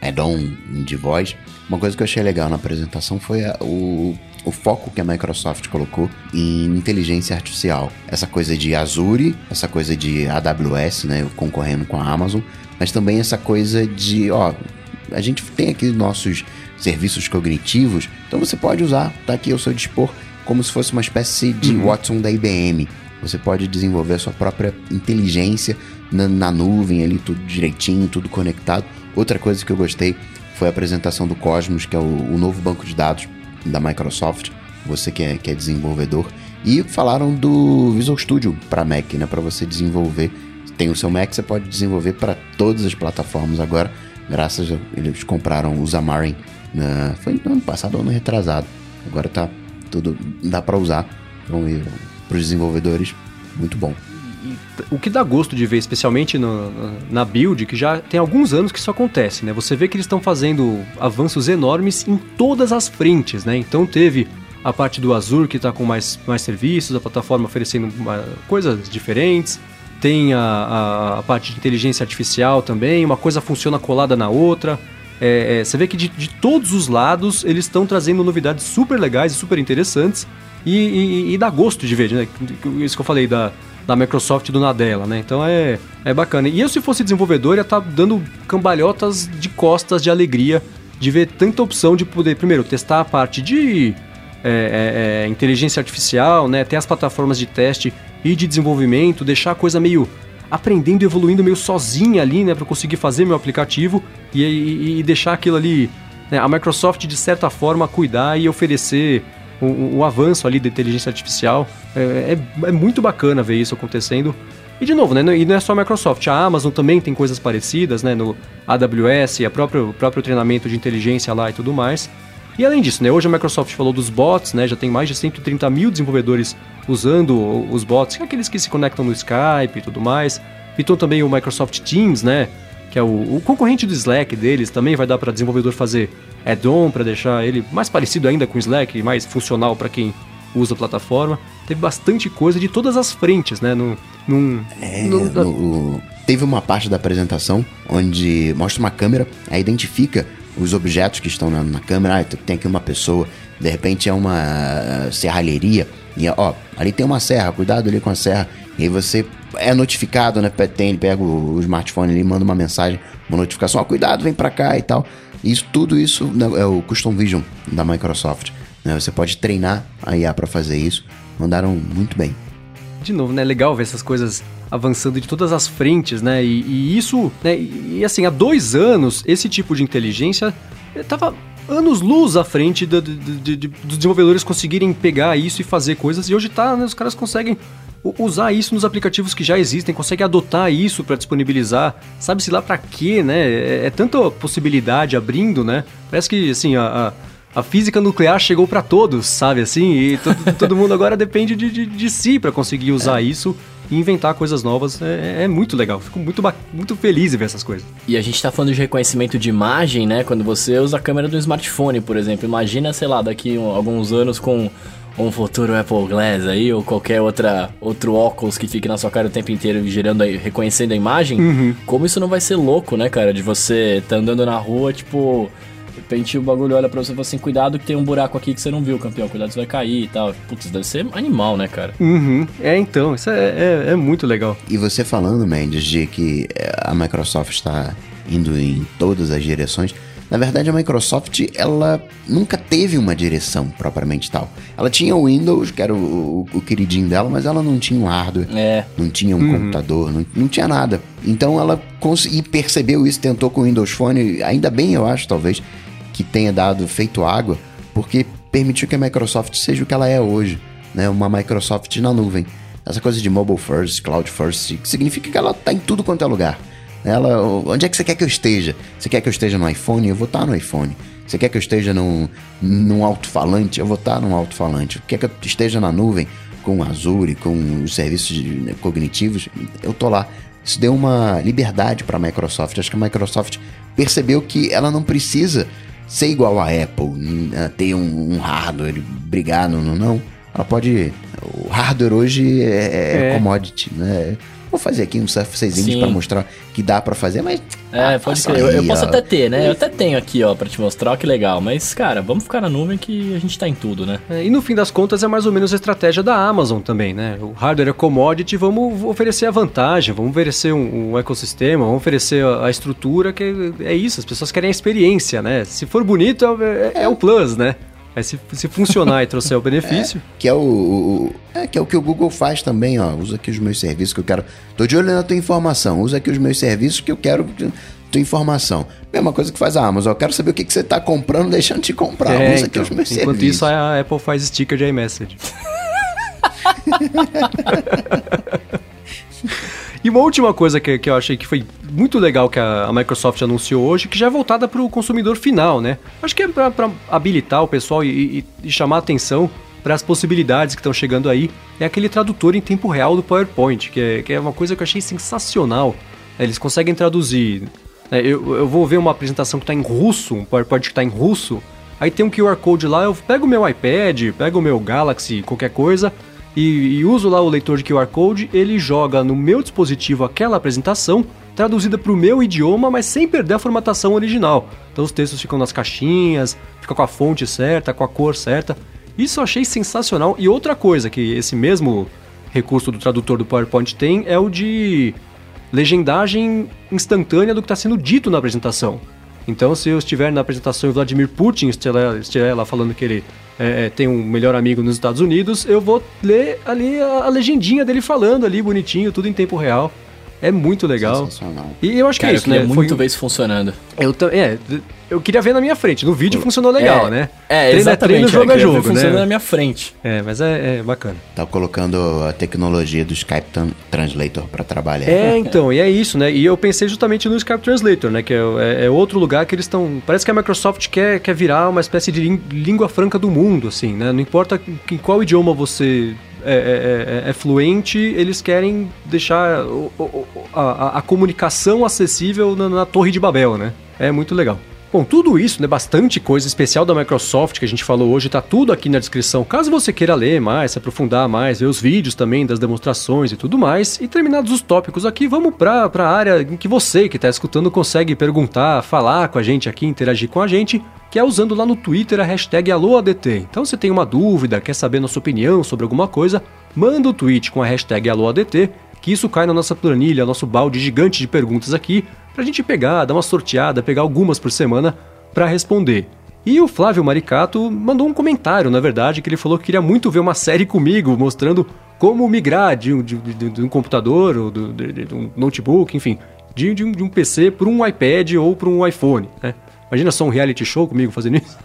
add-on de voz. Uma coisa que eu achei legal na apresentação foi a, o o foco que a Microsoft colocou em inteligência artificial. Essa coisa de Azure, essa coisa de AWS, né, concorrendo com a Amazon, mas também essa coisa de, ó, a gente tem aqui nossos serviços cognitivos, então você pode usar, tá aqui ao seu dispor, como se fosse uma espécie de uhum. Watson da IBM. Você pode desenvolver a sua própria inteligência na, na nuvem ali, tudo direitinho, tudo conectado. Outra coisa que eu gostei foi a apresentação do Cosmos, que é o, o novo banco de dados da Microsoft, você que é, que é desenvolvedor. E falaram do Visual Studio para Mac, né? Para você desenvolver. Tem o seu Mac, você pode desenvolver para todas as plataformas agora. Graças a eles compraram o Xamarin. Na, foi no ano passado ano retrasado. Agora tá tudo. dá para usar. Então, para os desenvolvedores, muito bom o que dá gosto de ver, especialmente no, na build, que já tem alguns anos que isso acontece, né? Você vê que eles estão fazendo avanços enormes em todas as frentes, né? Então teve a parte do Azure que está com mais, mais serviços, a plataforma oferecendo uma, coisas diferentes. Tem a, a, a, parte de inteligência artificial também, uma coisa funciona colada na outra. É, é, você vê que de, de todos os lados eles estão trazendo novidades super legais e super interessantes. E, e, e, dá gosto de ver, né? Isso que eu falei da, da Microsoft do Nadella, né? Então é, é bacana. E eu, se fosse desenvolvedor, ia estar tá dando cambalhotas de costas de alegria de ver tanta opção de poder, primeiro, testar a parte de é, é, é, inteligência artificial, né? Ter as plataformas de teste e de desenvolvimento, deixar a coisa meio aprendendo e evoluindo meio sozinha ali, né, para conseguir fazer meu aplicativo e, e, e deixar aquilo ali, né, a Microsoft de certa forma cuidar e oferecer o, o avanço ali da inteligência artificial. É, é, é, muito bacana ver isso acontecendo. E de novo, né, e não é só a Microsoft, a Amazon também tem coisas parecidas, né, no AWS, a próprio, o próprio treinamento de inteligência lá e tudo mais. E além disso, né, hoje a Microsoft falou dos bots, né, já tem mais de 130 mil desenvolvedores usando os bots, aqueles que se conectam no Skype e tudo mais. Então também o Microsoft Teams, né, que é o, o concorrente do Slack deles, também vai dar para desenvolvedor fazer add-on para deixar ele mais parecido ainda com o Slack, mais funcional para quem usa a plataforma. Teve bastante coisa de todas as frentes, né? No, num, é, no, teve uma parte da apresentação onde mostra uma câmera, aí identifica os objetos que estão na, na câmera. Ah, tem aqui uma pessoa, de repente é uma serralheria. E ó, ali tem uma serra, cuidado ali com a serra. E aí você é notificado, né? Tem, ele pega o, smartphone ali, manda uma mensagem, uma notificação, ó, cuidado, vem pra cá e tal. Isso, tudo isso né, é o Custom Vision da Microsoft. Né? Você pode treinar a IA para fazer isso. Mandaram muito bem. De novo, né? Legal ver essas coisas avançando de todas as frentes, né? E, e isso, né? E, assim, há dois anos, esse tipo de inteligência estava anos luz à frente do, do, do, dos desenvolvedores conseguirem pegar isso e fazer coisas. E hoje tá, né? Os caras conseguem usar isso nos aplicativos que já existem, consegue adotar isso para disponibilizar, sabe-se lá para quê, né? É, é, tanta possibilidade abrindo, né? Parece que, assim, a, a, a física nuclear chegou para todos, sabe assim? E todo, todo mundo agora depende de, de, de si para conseguir usar é. isso e inventar coisas novas. É, é, muito legal. Fico muito, muito feliz em ver essas coisas. E a gente tá falando de reconhecimento de imagem, né? Quando você usa a câmera do smartphone, por exemplo. Imagina, sei lá, daqui alguns anos com um futuro Apple Glass aí, ou qualquer outra, outro óculos que fique na sua cara o tempo inteiro gerando, reconhecendo a imagem, uhum. como isso não vai ser louco, né, cara? De você tá andando na rua, tipo, de repente o bagulho olha pra você e fala assim, cuidado que tem um buraco aqui que você não viu, campeão, cuidado você vai cair e tal. Putz, deve ser animal, né, cara? Uhum. É, então, isso é, é, é muito legal. E você falando, Mendes, de que eh, a Microsoft está indo em todas as direções, na verdade, a Microsoft ela nunca teve uma direção propriamente tal. Ela tinha o Windows, que era o, o, o queridinho dela, mas ela não tinha um hardware, é. não tinha um uhum. computador, não, não tinha nada. Então ela conseguiu percebeu isso, tentou com o Windows Phone, ainda bem eu acho, talvez, que tenha dado feito água, porque permitiu que a Microsoft seja o que ela é hoje, né? Uma Microsoft na nuvem. Essa coisa de mobile first, cloud first, significa que ela está em tudo quanto é lugar. Ela, onde é que você quer que eu esteja? Você quer que eu esteja no iPhone? Eu vou estar no iPhone. Você quer que eu esteja num, num alto-falante? Eu vou estar num alto-falante. Quer que eu esteja na nuvem com o Azure, com os serviços né, cognitivos? Eu tô lá. Isso deu uma liberdade para a Microsoft. Acho que a Microsoft percebeu que ela não precisa ser igual a Apple, né, ter um, um hardware, brigar, não, não. Ela pode. O hardware hoje é, é, é. commodity, né? Vou fazer aqui um surfacezinho para mostrar que dá para fazer, mas. É, ah, pode crer. Eu, eu, posso até ter, né? Eu até tenho aqui, ó, pra te mostrar, ó, que legal. Mas, cara, vamos ficar na nuvem que a gente tá em tudo, né? É, e no fim das contas é mais ou menos a estratégia da Amazon também, né? O hardware é commodity, vamos oferecer a vantagem, vamos oferecer um, um ecossistema, vamos oferecer a, a, estrutura, que é isso, as pessoas querem a experiência, né? Se for bonito, é, é, é o plus, né? Mas se, se funcionar e trouxer o benefício. É, que, é o, o, é, que é o que o Google faz também, ó. Usa aqui os meus serviços que eu quero. Tô de olho na tua informação. Usa aqui os meus serviços que eu quero tua informação. Mesma coisa que faz a Amazon. Eu quero saber o que, que você está comprando, deixando de comprar. É, Usa então, aqui os meus enquanto serviços. Enquanto isso, a Apple faz sticker de iMessage. E uma última coisa que, que eu achei que foi muito legal que a, a Microsoft anunciou hoje, que já é voltada para o consumidor final, né? Acho que é para habilitar o pessoal e, e, e chamar atenção para as possibilidades que estão chegando aí. É aquele tradutor em tempo real do PowerPoint, que é, que é uma coisa que eu achei sensacional. É, eles conseguem traduzir. Né? Eu, eu vou ver uma apresentação que está em russo, um PowerPoint que está em russo. Aí tem um QR Code lá, eu pego o meu iPad, pego o meu Galaxy, qualquer coisa, e, e uso lá o leitor de QR Code, ele joga no meu dispositivo aquela apresentação traduzida para o meu idioma, mas sem perder a formatação original. Então os textos ficam nas caixinhas, fica com a fonte certa, com a cor certa. Isso eu achei sensacional. E outra coisa que esse mesmo recurso do tradutor do PowerPoint tem é o de legendagem instantânea do que está sendo dito na apresentação. Então, se eu estiver na apresentação e Vladimir Putin estiver, lá falando que ele é, é, tem um melhor amigo nos Estados Unidos, eu vou ler ali a, a, legendinha dele falando ali, bonitinho, tudo em tempo real. É muito legal. E eu acho Cara, que é isso, eu né? muito Foi... ver isso funcionando. Eu, é, eu queria ver na minha frente. No vídeo funcionou legal, é, né? É, treino exatamente. É treino, jogo é jogo, né? Funcionando na minha frente. É, mas é, é, bacana. Tá colocando a tecnologia do Skype Translator para trabalhar. É, então, e é isso, né? E eu pensei justamente no Skype Translator, né? Que é, é, é outro lugar que eles estão... Parece que a Microsoft quer, quer virar uma espécie de língua franca do mundo, assim, né? Não importa em qual idioma você é, é, é, é, fluente, eles querem deixar o, a, a, comunicação acessível na, na Torre de Babel, né? É muito legal. Bom, tudo isso, né, bastante coisa especial da Microsoft que a gente falou hoje, tá tudo aqui na descrição. Caso você queira ler mais, se aprofundar mais, ver os vídeos também das demonstrações e tudo mais. E terminados os tópicos aqui, vamos para a área em que você que está escutando consegue perguntar, falar com a gente aqui, interagir com a gente, que é usando lá no Twitter a hashtag AlôADT. Então se tem uma dúvida, quer saber nossa opinião sobre alguma coisa, manda o um tweet com a hashtag AlôADT, que isso cai na nossa planilha, nosso balde gigante de perguntas aqui, pra gente pegar, dar uma sorteada, pegar algumas por semana para responder. E o Flávio Maricato mandou um comentário, na verdade, que ele falou que queria muito ver uma série comigo, mostrando como migrar de um, de, de, de um computador, ou de, um notebook, enfim, um, de um PC para um iPad ou para um iPhone. Né? Imagina só um reality show comigo fazendo isso.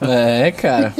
É, cara.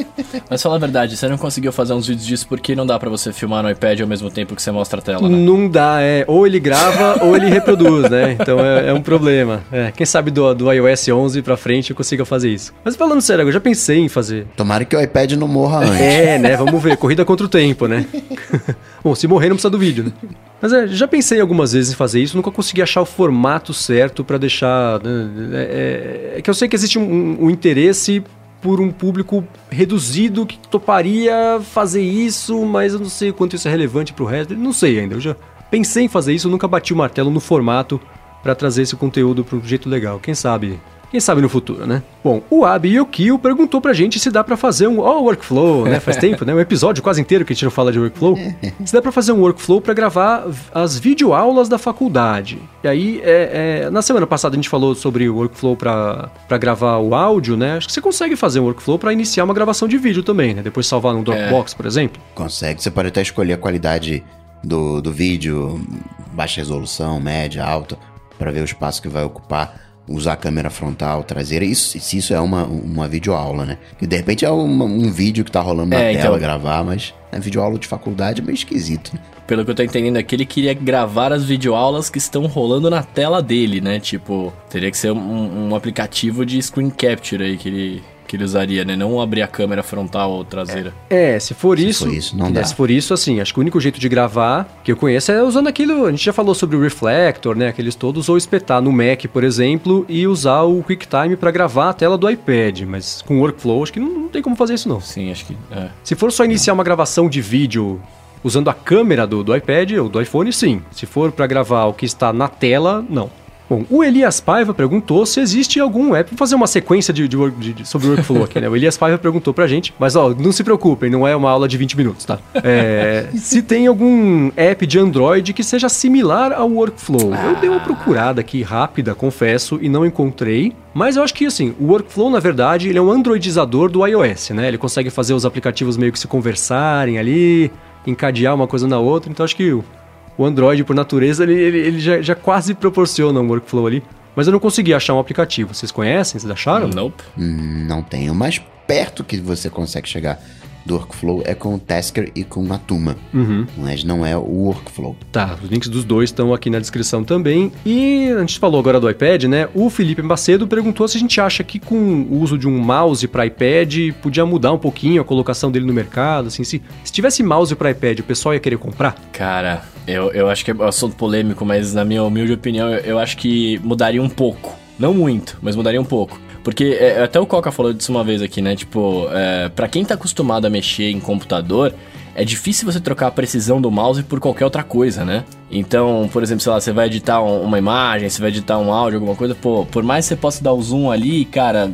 Mas fala a verdade, você não conseguiu fazer uns vídeos disso porque não dá para você filmar no iPad ao mesmo tempo que você mostra a tela, né? Não dá, é. Ou ele grava ou ele reproduz, né? Então é, é um problema. É, quem sabe do, do iOS 11 pra frente eu consiga fazer isso. Mas falando sério, eu já pensei em fazer. Tomara que o iPad não morra antes. É, né? Vamos ver. Corrida contra o tempo, né? Bom, se morrer não precisa do vídeo, né? Mas é, já pensei algumas vezes em fazer isso, nunca consegui achar o formato certo para deixar. Né? É, é, é, que eu sei que existe um, um interesse por um público reduzido que toparia fazer isso, mas eu não sei quanto isso é relevante para o resto. Não sei ainda. Eu já pensei em fazer isso, nunca bati o martelo no formato para trazer esse conteúdo para um jeito legal. Quem sabe quem sabe no futuro, né? Bom, o Abi Yokio perguntou pra gente se dá para fazer um oh, workflow, né? Faz tempo, né? Um episódio quase inteiro que a gente não fala de workflow. se dá para fazer um workflow para gravar as videoaulas da faculdade. E aí, é, é, na semana passada a gente falou sobre o workflow para gravar o áudio, né? Acho que você consegue fazer um workflow para iniciar uma gravação de vídeo também, né? Depois salvar no Dropbox, é. por exemplo. Consegue. Você pode até escolher a qualidade do, do vídeo, baixa resolução, média, alta, para ver o espaço que vai ocupar usar a câmera frontal, traseira, isso, se isso é uma, uma videoaula, né? Que de repente é uma, um vídeo que tá rolando na é, tela então... gravar, mas é videoaula de faculdade é meio esquisito. Pelo que eu tô entendendo aqui, ele queria gravar as videoaulas que estão rolando na tela dele, né? Tipo, teria que ser um, um aplicativo de screen capture aí que ele que ele usaria, né? Não abrir a câmera frontal ou traseira. É, se for se isso. For isso não dá. se for isso, assim, acho que o único jeito de gravar que eu conheço é usando aquilo. A gente já falou sobre o Reflector, né? Aqueles todos, ou espetar no Mac, por exemplo, e usar o QuickTime para gravar a tela do iPad. Mas com workflow, acho que não, não tem como fazer isso, não. Sim, acho que. É. Se for só iniciar uma gravação de vídeo usando a câmera do, do iPad ou do iPhone, sim. Se for para gravar o que está na tela, não. Bom, o Elias Paiva perguntou se existe algum app. Vou fazer uma sequência de, de, de sobre o workflow aqui, né? O Elias Paiva perguntou pra gente, mas ó, não se preocupem, não é uma aula de 20 minutos, tá? É, se tem algum app de Android que seja similar ao workflow. Ah. Eu dei uma procurada aqui rápida, confesso, e não encontrei. Mas eu acho que assim, o workflow, na verdade, ele é um androidizador do iOS, né? Ele consegue fazer os aplicativos meio que se conversarem ali, encadear uma coisa na outra. Então acho que o Android, por natureza, ele, ele, ele já, já, quase proporciona um workflow ali. Mas eu não consegui achar um aplicativo. Vocês conhecem? Vocês acharam? Nope. Hum, não tenho. Mais perto que você consegue chegar do workflow é com o Tasker e com a Tuma, uhum. mas não é o workflow. Tá, os links dos dois estão aqui na descrição também. E a gente falou agora do iPad, né? O Felipe Macedo perguntou se a gente acha que com o uso de um mouse para iPad podia mudar um pouquinho a colocação dele no mercado, assim, se, se tivesse mouse para iPad, o pessoal ia querer comprar? Cara, eu, eu acho que é um assunto polêmico, mas na minha humilde opinião, eu, eu acho que mudaria um pouco. Não muito, mas mudaria um pouco. Porque é, até o Coca falou disso uma vez aqui, né? Tipo, é, para quem tá acostumado a mexer em computador, é difícil você trocar a precisão do mouse por qualquer outra coisa, né? Então, por exemplo, sei lá, você vai editar uma imagem, você vai editar um áudio, alguma coisa, pô, por mais que você possa dar o zoom ali, cara,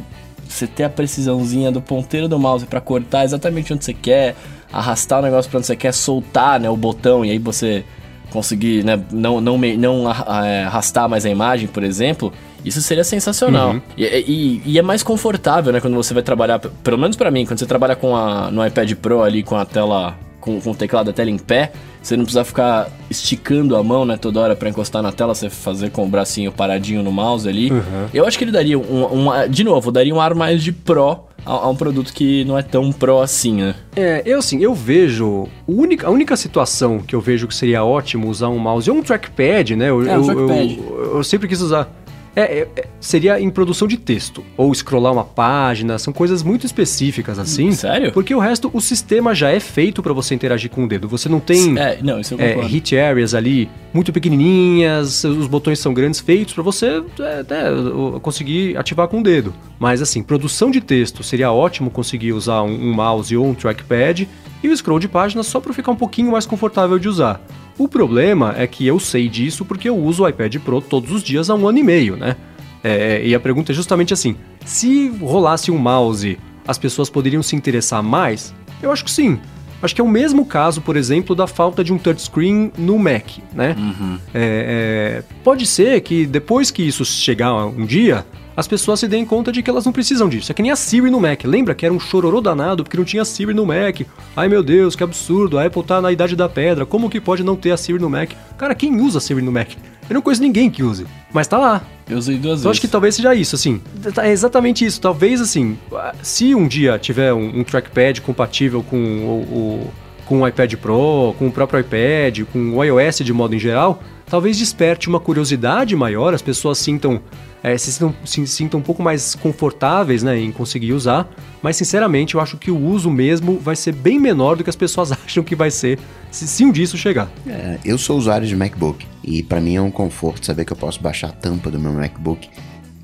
você ter a precisãozinha do ponteiro do mouse para cortar exatamente onde você quer, arrastar o negócio para onde você quer, soltar, né, o botão e aí você conseguir, né, não, não, não é, arrastar mais a imagem, por exemplo, isso seria sensacional. Uhum. E, e, e, é mais confortável, né? Quando você vai trabalhar, pelo menos para mim, quando você trabalha com a, no iPad Pro ali com a tela com, com o teclado da tela em pé, você não precisa ficar esticando a mão, né, toda hora para encostar na tela, você fazer com o bracinho paradinho no mouse ali. Uhum. Eu acho que ele daria um, um, de novo, daria um ar mais de pro a, a, um produto que não é tão pro assim, né? É, eu assim, eu vejo. Única, a única situação que eu vejo que seria ótimo usar um mouse ou um trackpad, né? Eu, é, um trackpad. Eu, eu, eu sempre quis usar. É, é, é, seria em produção de texto. Ou scrollar uma página, são coisas muito específicas assim. Sério? Porque o resto, o sistema já é feito para você interagir com o dedo. Você não tem é, não, isso eu é, hit areas ali muito pequenininhas, os botões são grandes, feitos para você é, é, conseguir ativar com o dedo. Mas assim, produção de texto, seria ótimo conseguir usar um, um mouse ou um trackpad e o scroll de páginas só para ficar um pouquinho mais confortável de usar. O problema é que eu sei disso porque eu uso o iPad Pro todos os dias há um ano e meio, né? É, e a pergunta é justamente assim: se rolasse um mouse, as pessoas poderiam se interessar mais? Eu acho que sim. Acho que é o mesmo caso, por exemplo, da falta de um touchscreen no Mac, né? Uhum. É, é, pode ser que depois que isso chegar um dia, as pessoas se deem conta de que elas não precisam disso. É que nem a Siri no Mac. Lembra que era um chororô danado porque não tinha Siri no Mac? Ai meu Deus, que absurdo, a Apple tá na idade da pedra, como que pode não ter a Siri no Mac? Cara, quem usa Siri no Mac? Eu não conheço ninguém que use, mas tá lá. Eu usei duas então, vezes. Eu acho que talvez seja isso, assim. É exatamente isso. Talvez, assim, se um dia tiver um, um trackpad compatível com o, o, com o iPad Pro, com o próprio iPad, com o iOS de modo em geral, talvez desperte uma curiosidade maior, as pessoas sintam é, se, sintam, se sintam um pouco mais confortáveis né, em conseguir usar, mas sinceramente eu acho que o uso mesmo vai ser bem menor do que as pessoas acham que vai ser se, se um dia isso chegar. É, eu sou usuário de MacBook e para mim é um conforto saber que eu posso baixar a tampa do meu MacBook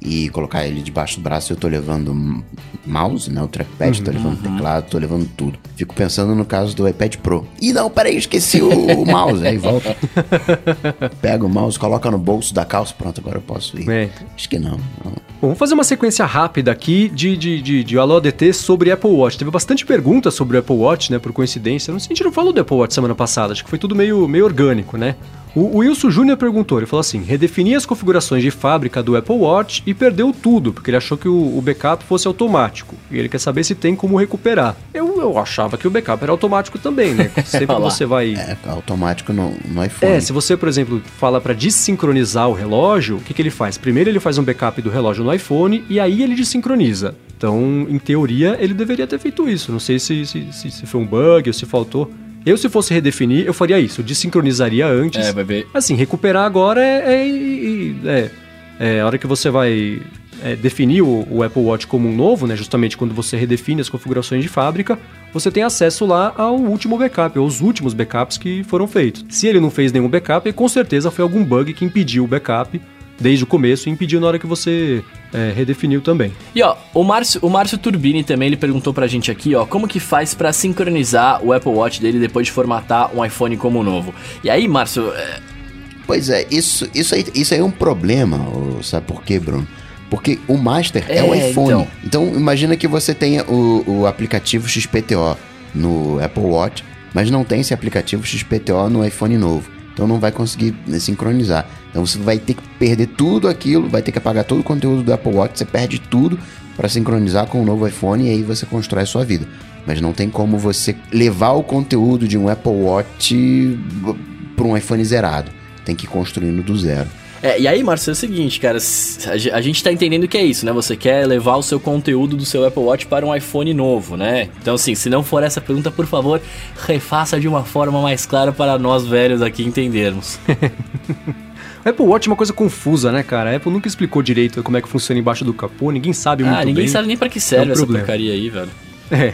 e colocar ele debaixo do braço, eu tô levando mouse, né? O trackpad, uhum, tô levando uhum. teclado, tô levando tudo. Fico pensando no caso do iPad Pro. E não, peraí, esqueci o, o mouse. Aí volta. Pega o mouse, coloca no bolso da calça, pronto, agora eu posso ir. É. Acho que não, não. Bom, vamos fazer uma sequência rápida aqui de, de, de, de Alô ADT sobre Apple Watch. Teve bastante perguntas sobre o Apple Watch, né? Por coincidência. Não sei, a gente não falou do Apple Watch semana passada, acho que foi tudo meio, meio orgânico, né? O Wilson Júnior perguntou, ele falou assim, redefini as configurações de fábrica do Apple Watch e perdeu tudo, porque ele achou que o, o backup fosse automático. E ele quer saber se tem como recuperar. Eu, eu achava que o backup era automático também, né? Sempre você vai... É, automático no, no iPhone. É, se você, por exemplo, fala para desincronizar o relógio, o que, que ele faz? Primeiro ele faz um backup do relógio no iPhone e aí ele desincroniza. Então, em teoria, ele deveria ter feito isso. Não sei se, se, se, se foi um bug ou se faltou. Eu, se fosse redefinir, eu faria isso. Eu desincronizaria antes. É, vai ver. Assim, recuperar agora é. É, é, é a hora que você vai é, definir o, o, Apple Watch como um novo, né? Justamente quando você redefine as configurações de fábrica, você tem acesso lá ao último backup, aos últimos backups que foram feitos. Se ele não fez nenhum backup, com certeza foi algum bug que impediu o backup desde o começo e impediu na hora que você é, redefiniu também. E ó, o Márcio, o Márcio Turbini também ele perguntou pra gente aqui, ó, como que faz para sincronizar o Apple Watch dele depois de formatar um iPhone como novo. E aí, Márcio. É... Pois é, isso, isso, aí, isso aí é um problema, sabe por quê, Bruno? Porque o Master é, é o iPhone. Então. então. imagina que você tenha o, o aplicativo XPTO no Apple Watch, mas não tem esse aplicativo XPTO no iPhone novo. Então não vai conseguir né, sincronizar. Então você vai ter que perder tudo aquilo, vai ter que apagar todo o conteúdo do Apple Watch, você perde tudo para sincronizar com o novo iPhone e aí você constrói a sua vida. Mas não tem como você levar o conteúdo de um Apple Watch para um iPhone zerado. Tem que ir construindo do zero. É, e aí, Marcelo, é o seguinte, cara, a gente tá entendendo que é isso, né? Você quer levar o seu conteúdo do seu Apple Watch para um iPhone novo, né? Então, assim, se não for essa pergunta, por favor, refaça de uma forma mais clara para nós velhos aqui entendermos. O Apple Watch é uma coisa confusa, né, cara? A Apple nunca explicou direito como é que funciona embaixo do capô, ninguém sabe ah, muito bem. Ah, ninguém sabe nem para que serve é um essa problema. porcaria aí, velho. É.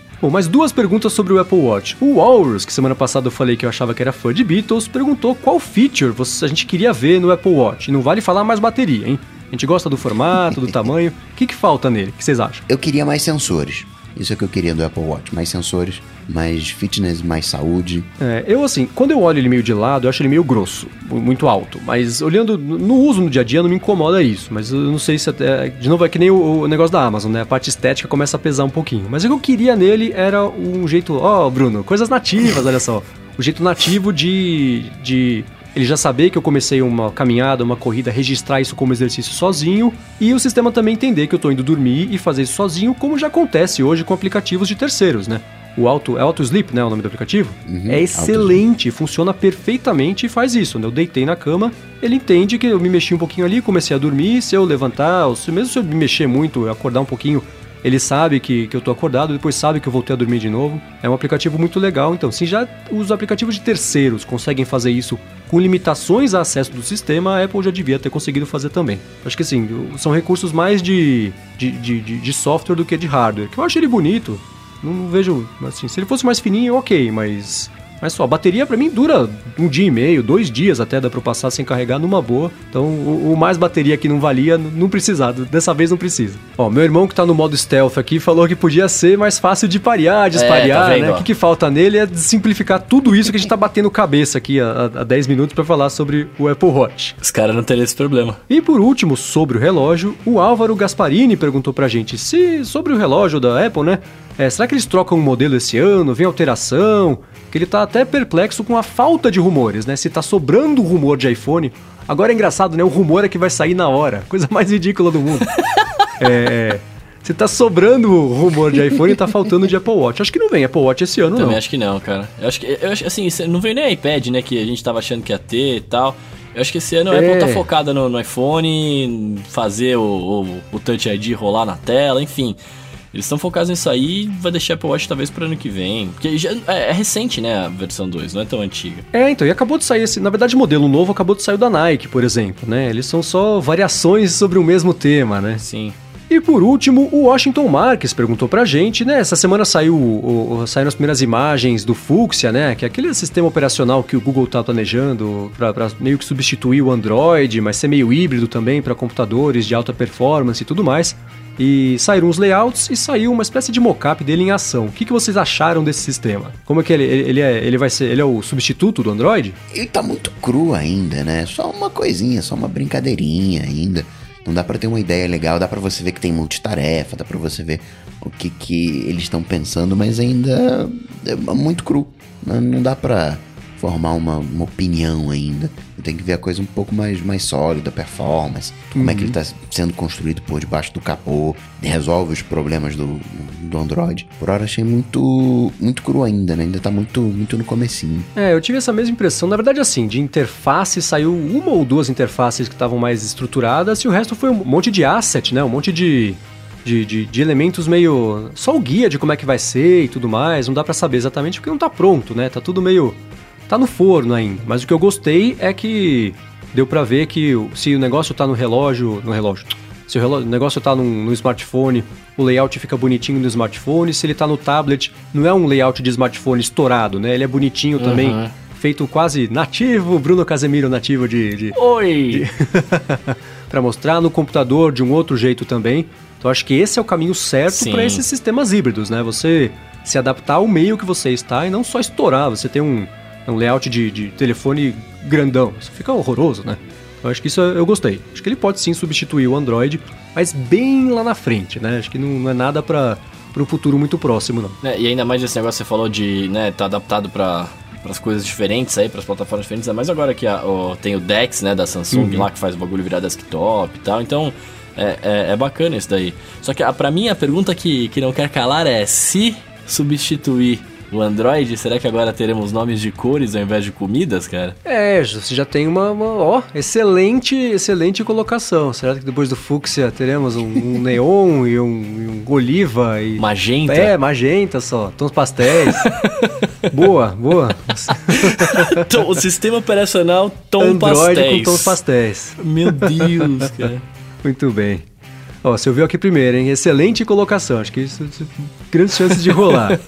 Bom, mais duas perguntas sobre o Apple Watch. O Walrus, que semana passada eu falei que eu achava que era fã de Beatles, perguntou qual feature você, a gente queria ver no Apple Watch. E não vale falar mais bateria, hein? A gente gosta do formato, do tamanho. O que, que falta nele? O que vocês acham? Eu queria mais sensores. Isso é o que eu queria do Apple Watch. Mais sensores, mais fitness, mais saúde. É, eu assim, quando eu olho ele meio de lado, eu acho ele meio grosso, muito alto. Mas olhando no uso no dia a dia, não me incomoda isso. Mas eu não sei se até. De novo, é que nem o, o negócio da Amazon, né? A parte estética começa a pesar um pouquinho. Mas o que eu queria nele era um jeito. Ó, oh, Bruno, coisas nativas, olha só. O jeito nativo de. de ele já saber que eu comecei uma caminhada, uma corrida, registrar isso como exercício sozinho e o sistema também entender que eu estou indo dormir e fazer isso sozinho, como já acontece hoje com aplicativos de terceiros, né? o Auto, é Auto Sleep, né, o nome do aplicativo, uhum, é excelente, funciona perfeitamente e faz isso. Né? Eu deitei na cama, ele entende que eu me mexi um pouquinho ali, comecei a dormir, se eu levantar, ou se, mesmo se eu me mexer muito, acordar um pouquinho, ele sabe que, que eu tô acordado, depois sabe que eu voltei a dormir de novo. É um aplicativo muito legal. Então, se já os aplicativos de terceiros conseguem fazer isso com limitações a acesso do sistema, a Apple já devia ter conseguido fazer também. Acho que assim, são recursos mais de, de, de, de software do que de hardware. Que eu acho ele bonito. Não, não vejo. Assim, se ele fosse mais fininho, ok, mas mas só, a bateria para mim dura um dia e meio, dois dias até dá pra eu passar sem carregar numa boa. Então o, o, mais bateria que não valia, não precisava. Dessa vez não precisa. Ó, meu irmão que tá no modo stealth aqui falou que podia ser mais fácil de parear, desparear, é, tá né? O que, que, falta nele é simplificar tudo isso que a gente tá batendo cabeça aqui há, há 10 minutos para falar sobre o Apple Watch. Os caras não teriam esse problema. E por último, sobre o relógio, o Álvaro Gasparini perguntou pra gente se sobre o relógio da Apple, né? É, será que eles trocam um modelo esse ano? Vem alteração? Que ele tá até perplexo com a falta de rumores, né? Se tá sobrando rumor de iPhone. Agora é engraçado, né? O rumor é que vai sair na hora. Coisa mais ridícula do mundo. é. Se tá sobrando rumor de iPhone e tá faltando de Apple Watch. Acho que não vem Apple Watch esse ano, Também não. Também acho que não, cara. Eu acho que, eu acho, assim, não veio nem iPad, né? Que a gente tava achando que ia ter e tal. Eu acho que esse ano a é. Apple tá focada no, no iPhone, fazer o, o, o Touch ID rolar na tela, enfim. Eles estão focados nisso aí e vai deixar Apple Watch talvez para ano que vem. Porque já, é, é, recente, né, a versão 2, não é tão antiga. É, então, e acabou de sair esse. Na verdade, o modelo novo acabou de sair da Nike, por exemplo, né? Eles são só variações sobre o mesmo tema, né? Sim. E por último, o Washington Marques perguntou pra gente, né? Essa semana saiu, o, o, saíram as primeiras imagens do Fuchsia, né? Que é aquele sistema operacional que o Google tá planejando para meio que substituir o Android, mas ser meio híbrido também para computadores de alta performance e tudo mais. E saíram os layouts e saiu uma espécie de mockup dele em ação. O que, que vocês acharam desse sistema? Como é que ele, ele, é, ele vai ser? Ele é o substituto do Android? Ele tá muito cru ainda, né? Só uma coisinha, só uma brincadeirinha ainda. Não dá para ter uma ideia legal, dá para você ver que tem multitarefa, dá para você ver o que, que eles estão pensando, mas ainda é muito cru. Não dá para formar uma, uma opinião ainda. Eu tenho que ver a coisa um pouco mais, mais sólida, performance, como uhum. é que ele está uhum. sendo construído por debaixo do capô, resolve os problemas do, do Android. Por hora achei muito muito cru ainda, né? Ainda está muito, muito no comecinho. É, eu tive essa mesma impressão. Na verdade, assim, de interface saiu uma ou duas interfaces que estavam mais estruturadas e o resto foi um monte de asset, né? Um monte de de, de, de, elementos meio. Só o guia de como é que vai ser e tudo mais. Não dá para saber exatamente porque não tá pronto, né? Tá tudo meio Tá no forno ainda, mas o que eu gostei é que deu para ver que se o negócio tá no relógio, no relógio, se o, relógio, o negócio tá no, no, smartphone, o layout fica bonitinho no smartphone, se ele tá no tablet, não é um layout de smartphone estourado, né? Ele é bonitinho uhum. também, feito quase nativo, Bruno Casemiro nativo de... de Oi! para mostrar no computador de um outro jeito também. Então acho que esse é o caminho certo para esses sistemas híbridos, né? Você se adaptar ao meio que você está e não só estourar. Você tem um, um layout de, de telefone grandão. Isso fica horroroso, né? Eu acho que isso eu gostei. Acho que ele pode sim substituir o Android, mas bem lá na frente, né? Acho que não, não é nada para para um futuro muito próximo, não. É, e ainda mais esse negócio que você falou de, né, tá adaptado para as coisas diferentes aí, para as plataformas diferentes, mais agora que a, o, tem o Dex, né, da Samsung uhum. lá, que faz o bagulho virar desktop e tal, então é, é, é bacana isso daí. Só que para mim a pergunta que, que não quer calar é se substituir o Android, será que agora teremos nomes de cores ao invés de comidas, cara? É, você já tem uma, uma ó, excelente, excelente colocação. Será que depois do Fúcsia teremos um, um neon e um, um, oliva e magenta? É, magenta só, tons pastéis. boa, boa. Então, o sistema operacional tom Android pastéis. com tons pastéis. Meu Deus, cara. Muito bem. Ó, você ouviu aqui primeiro, hein? Excelente colocação. Acho que isso, isso grandes chances de rolar.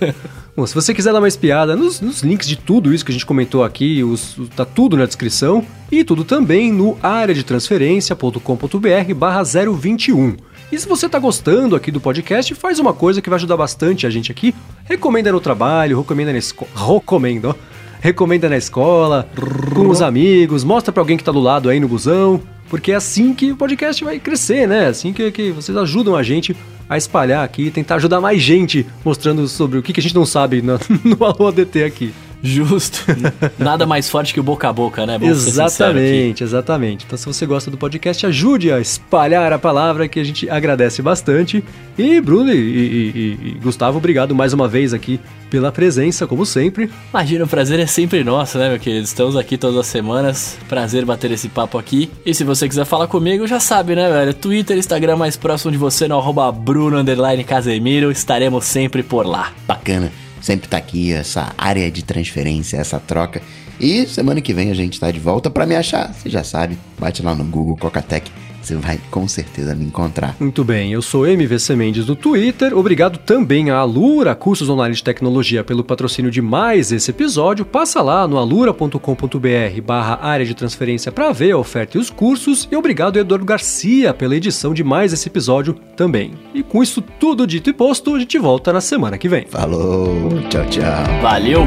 Bom, se você quiser dar uma espiada nos, nos, links de tudo isso que a gente comentou aqui, os, tá tudo na descrição e tudo também no areadetransferencia.com.br barra 021. E se você tá gostando aqui do podcast, faz uma coisa que vai ajudar bastante a gente aqui. Recomenda no trabalho, recomenda na escola. Recomenda, Recomenda na escola, com os amigos, mostra para alguém que tá do lado aí no busão. Porque é assim que o podcast vai crescer, né? Assim que, que vocês ajudam a gente a espalhar aqui, tentar ajudar mais gente mostrando sobre o que, que a gente não sabe no, no Alô ADT aqui. Justo. Nada mais forte que o boca a boca, né? Vamos exatamente, exatamente. Então, se você gosta do podcast, ajude a espalhar a palavra que a gente agradece bastante. E Bruno e, e, e, Gustavo, obrigado mais uma vez aqui pela presença, como sempre. Imagina, o prazer é sempre nosso, né, meu querido? Estamos aqui todas as semanas. Prazer bater esse papo aqui. E se você quiser falar comigo, já sabe, né, velho? Twitter, Instagram mais próximo de você no arroba Bruno Casemiro. Estaremos sempre por lá. Bacana sempre tá aqui, essa área de transferência, essa troca. E semana que vem a gente tá de volta para me achar, você já sabe, bate lá no Google Cocatec você vai com certeza me encontrar. Muito bem, eu sou MVC Mendes do Twitter. Obrigado também à Alura Cursos Online de Tecnologia pelo patrocínio de mais esse episódio. Passa lá no alura.com.br barra área de transferência para ver a oferta e os cursos. E obrigado Eduardo Garcia pela edição de mais esse episódio também. E com isso tudo dito e posto, a gente volta na semana que vem. Falou, tchau, tchau. Valeu!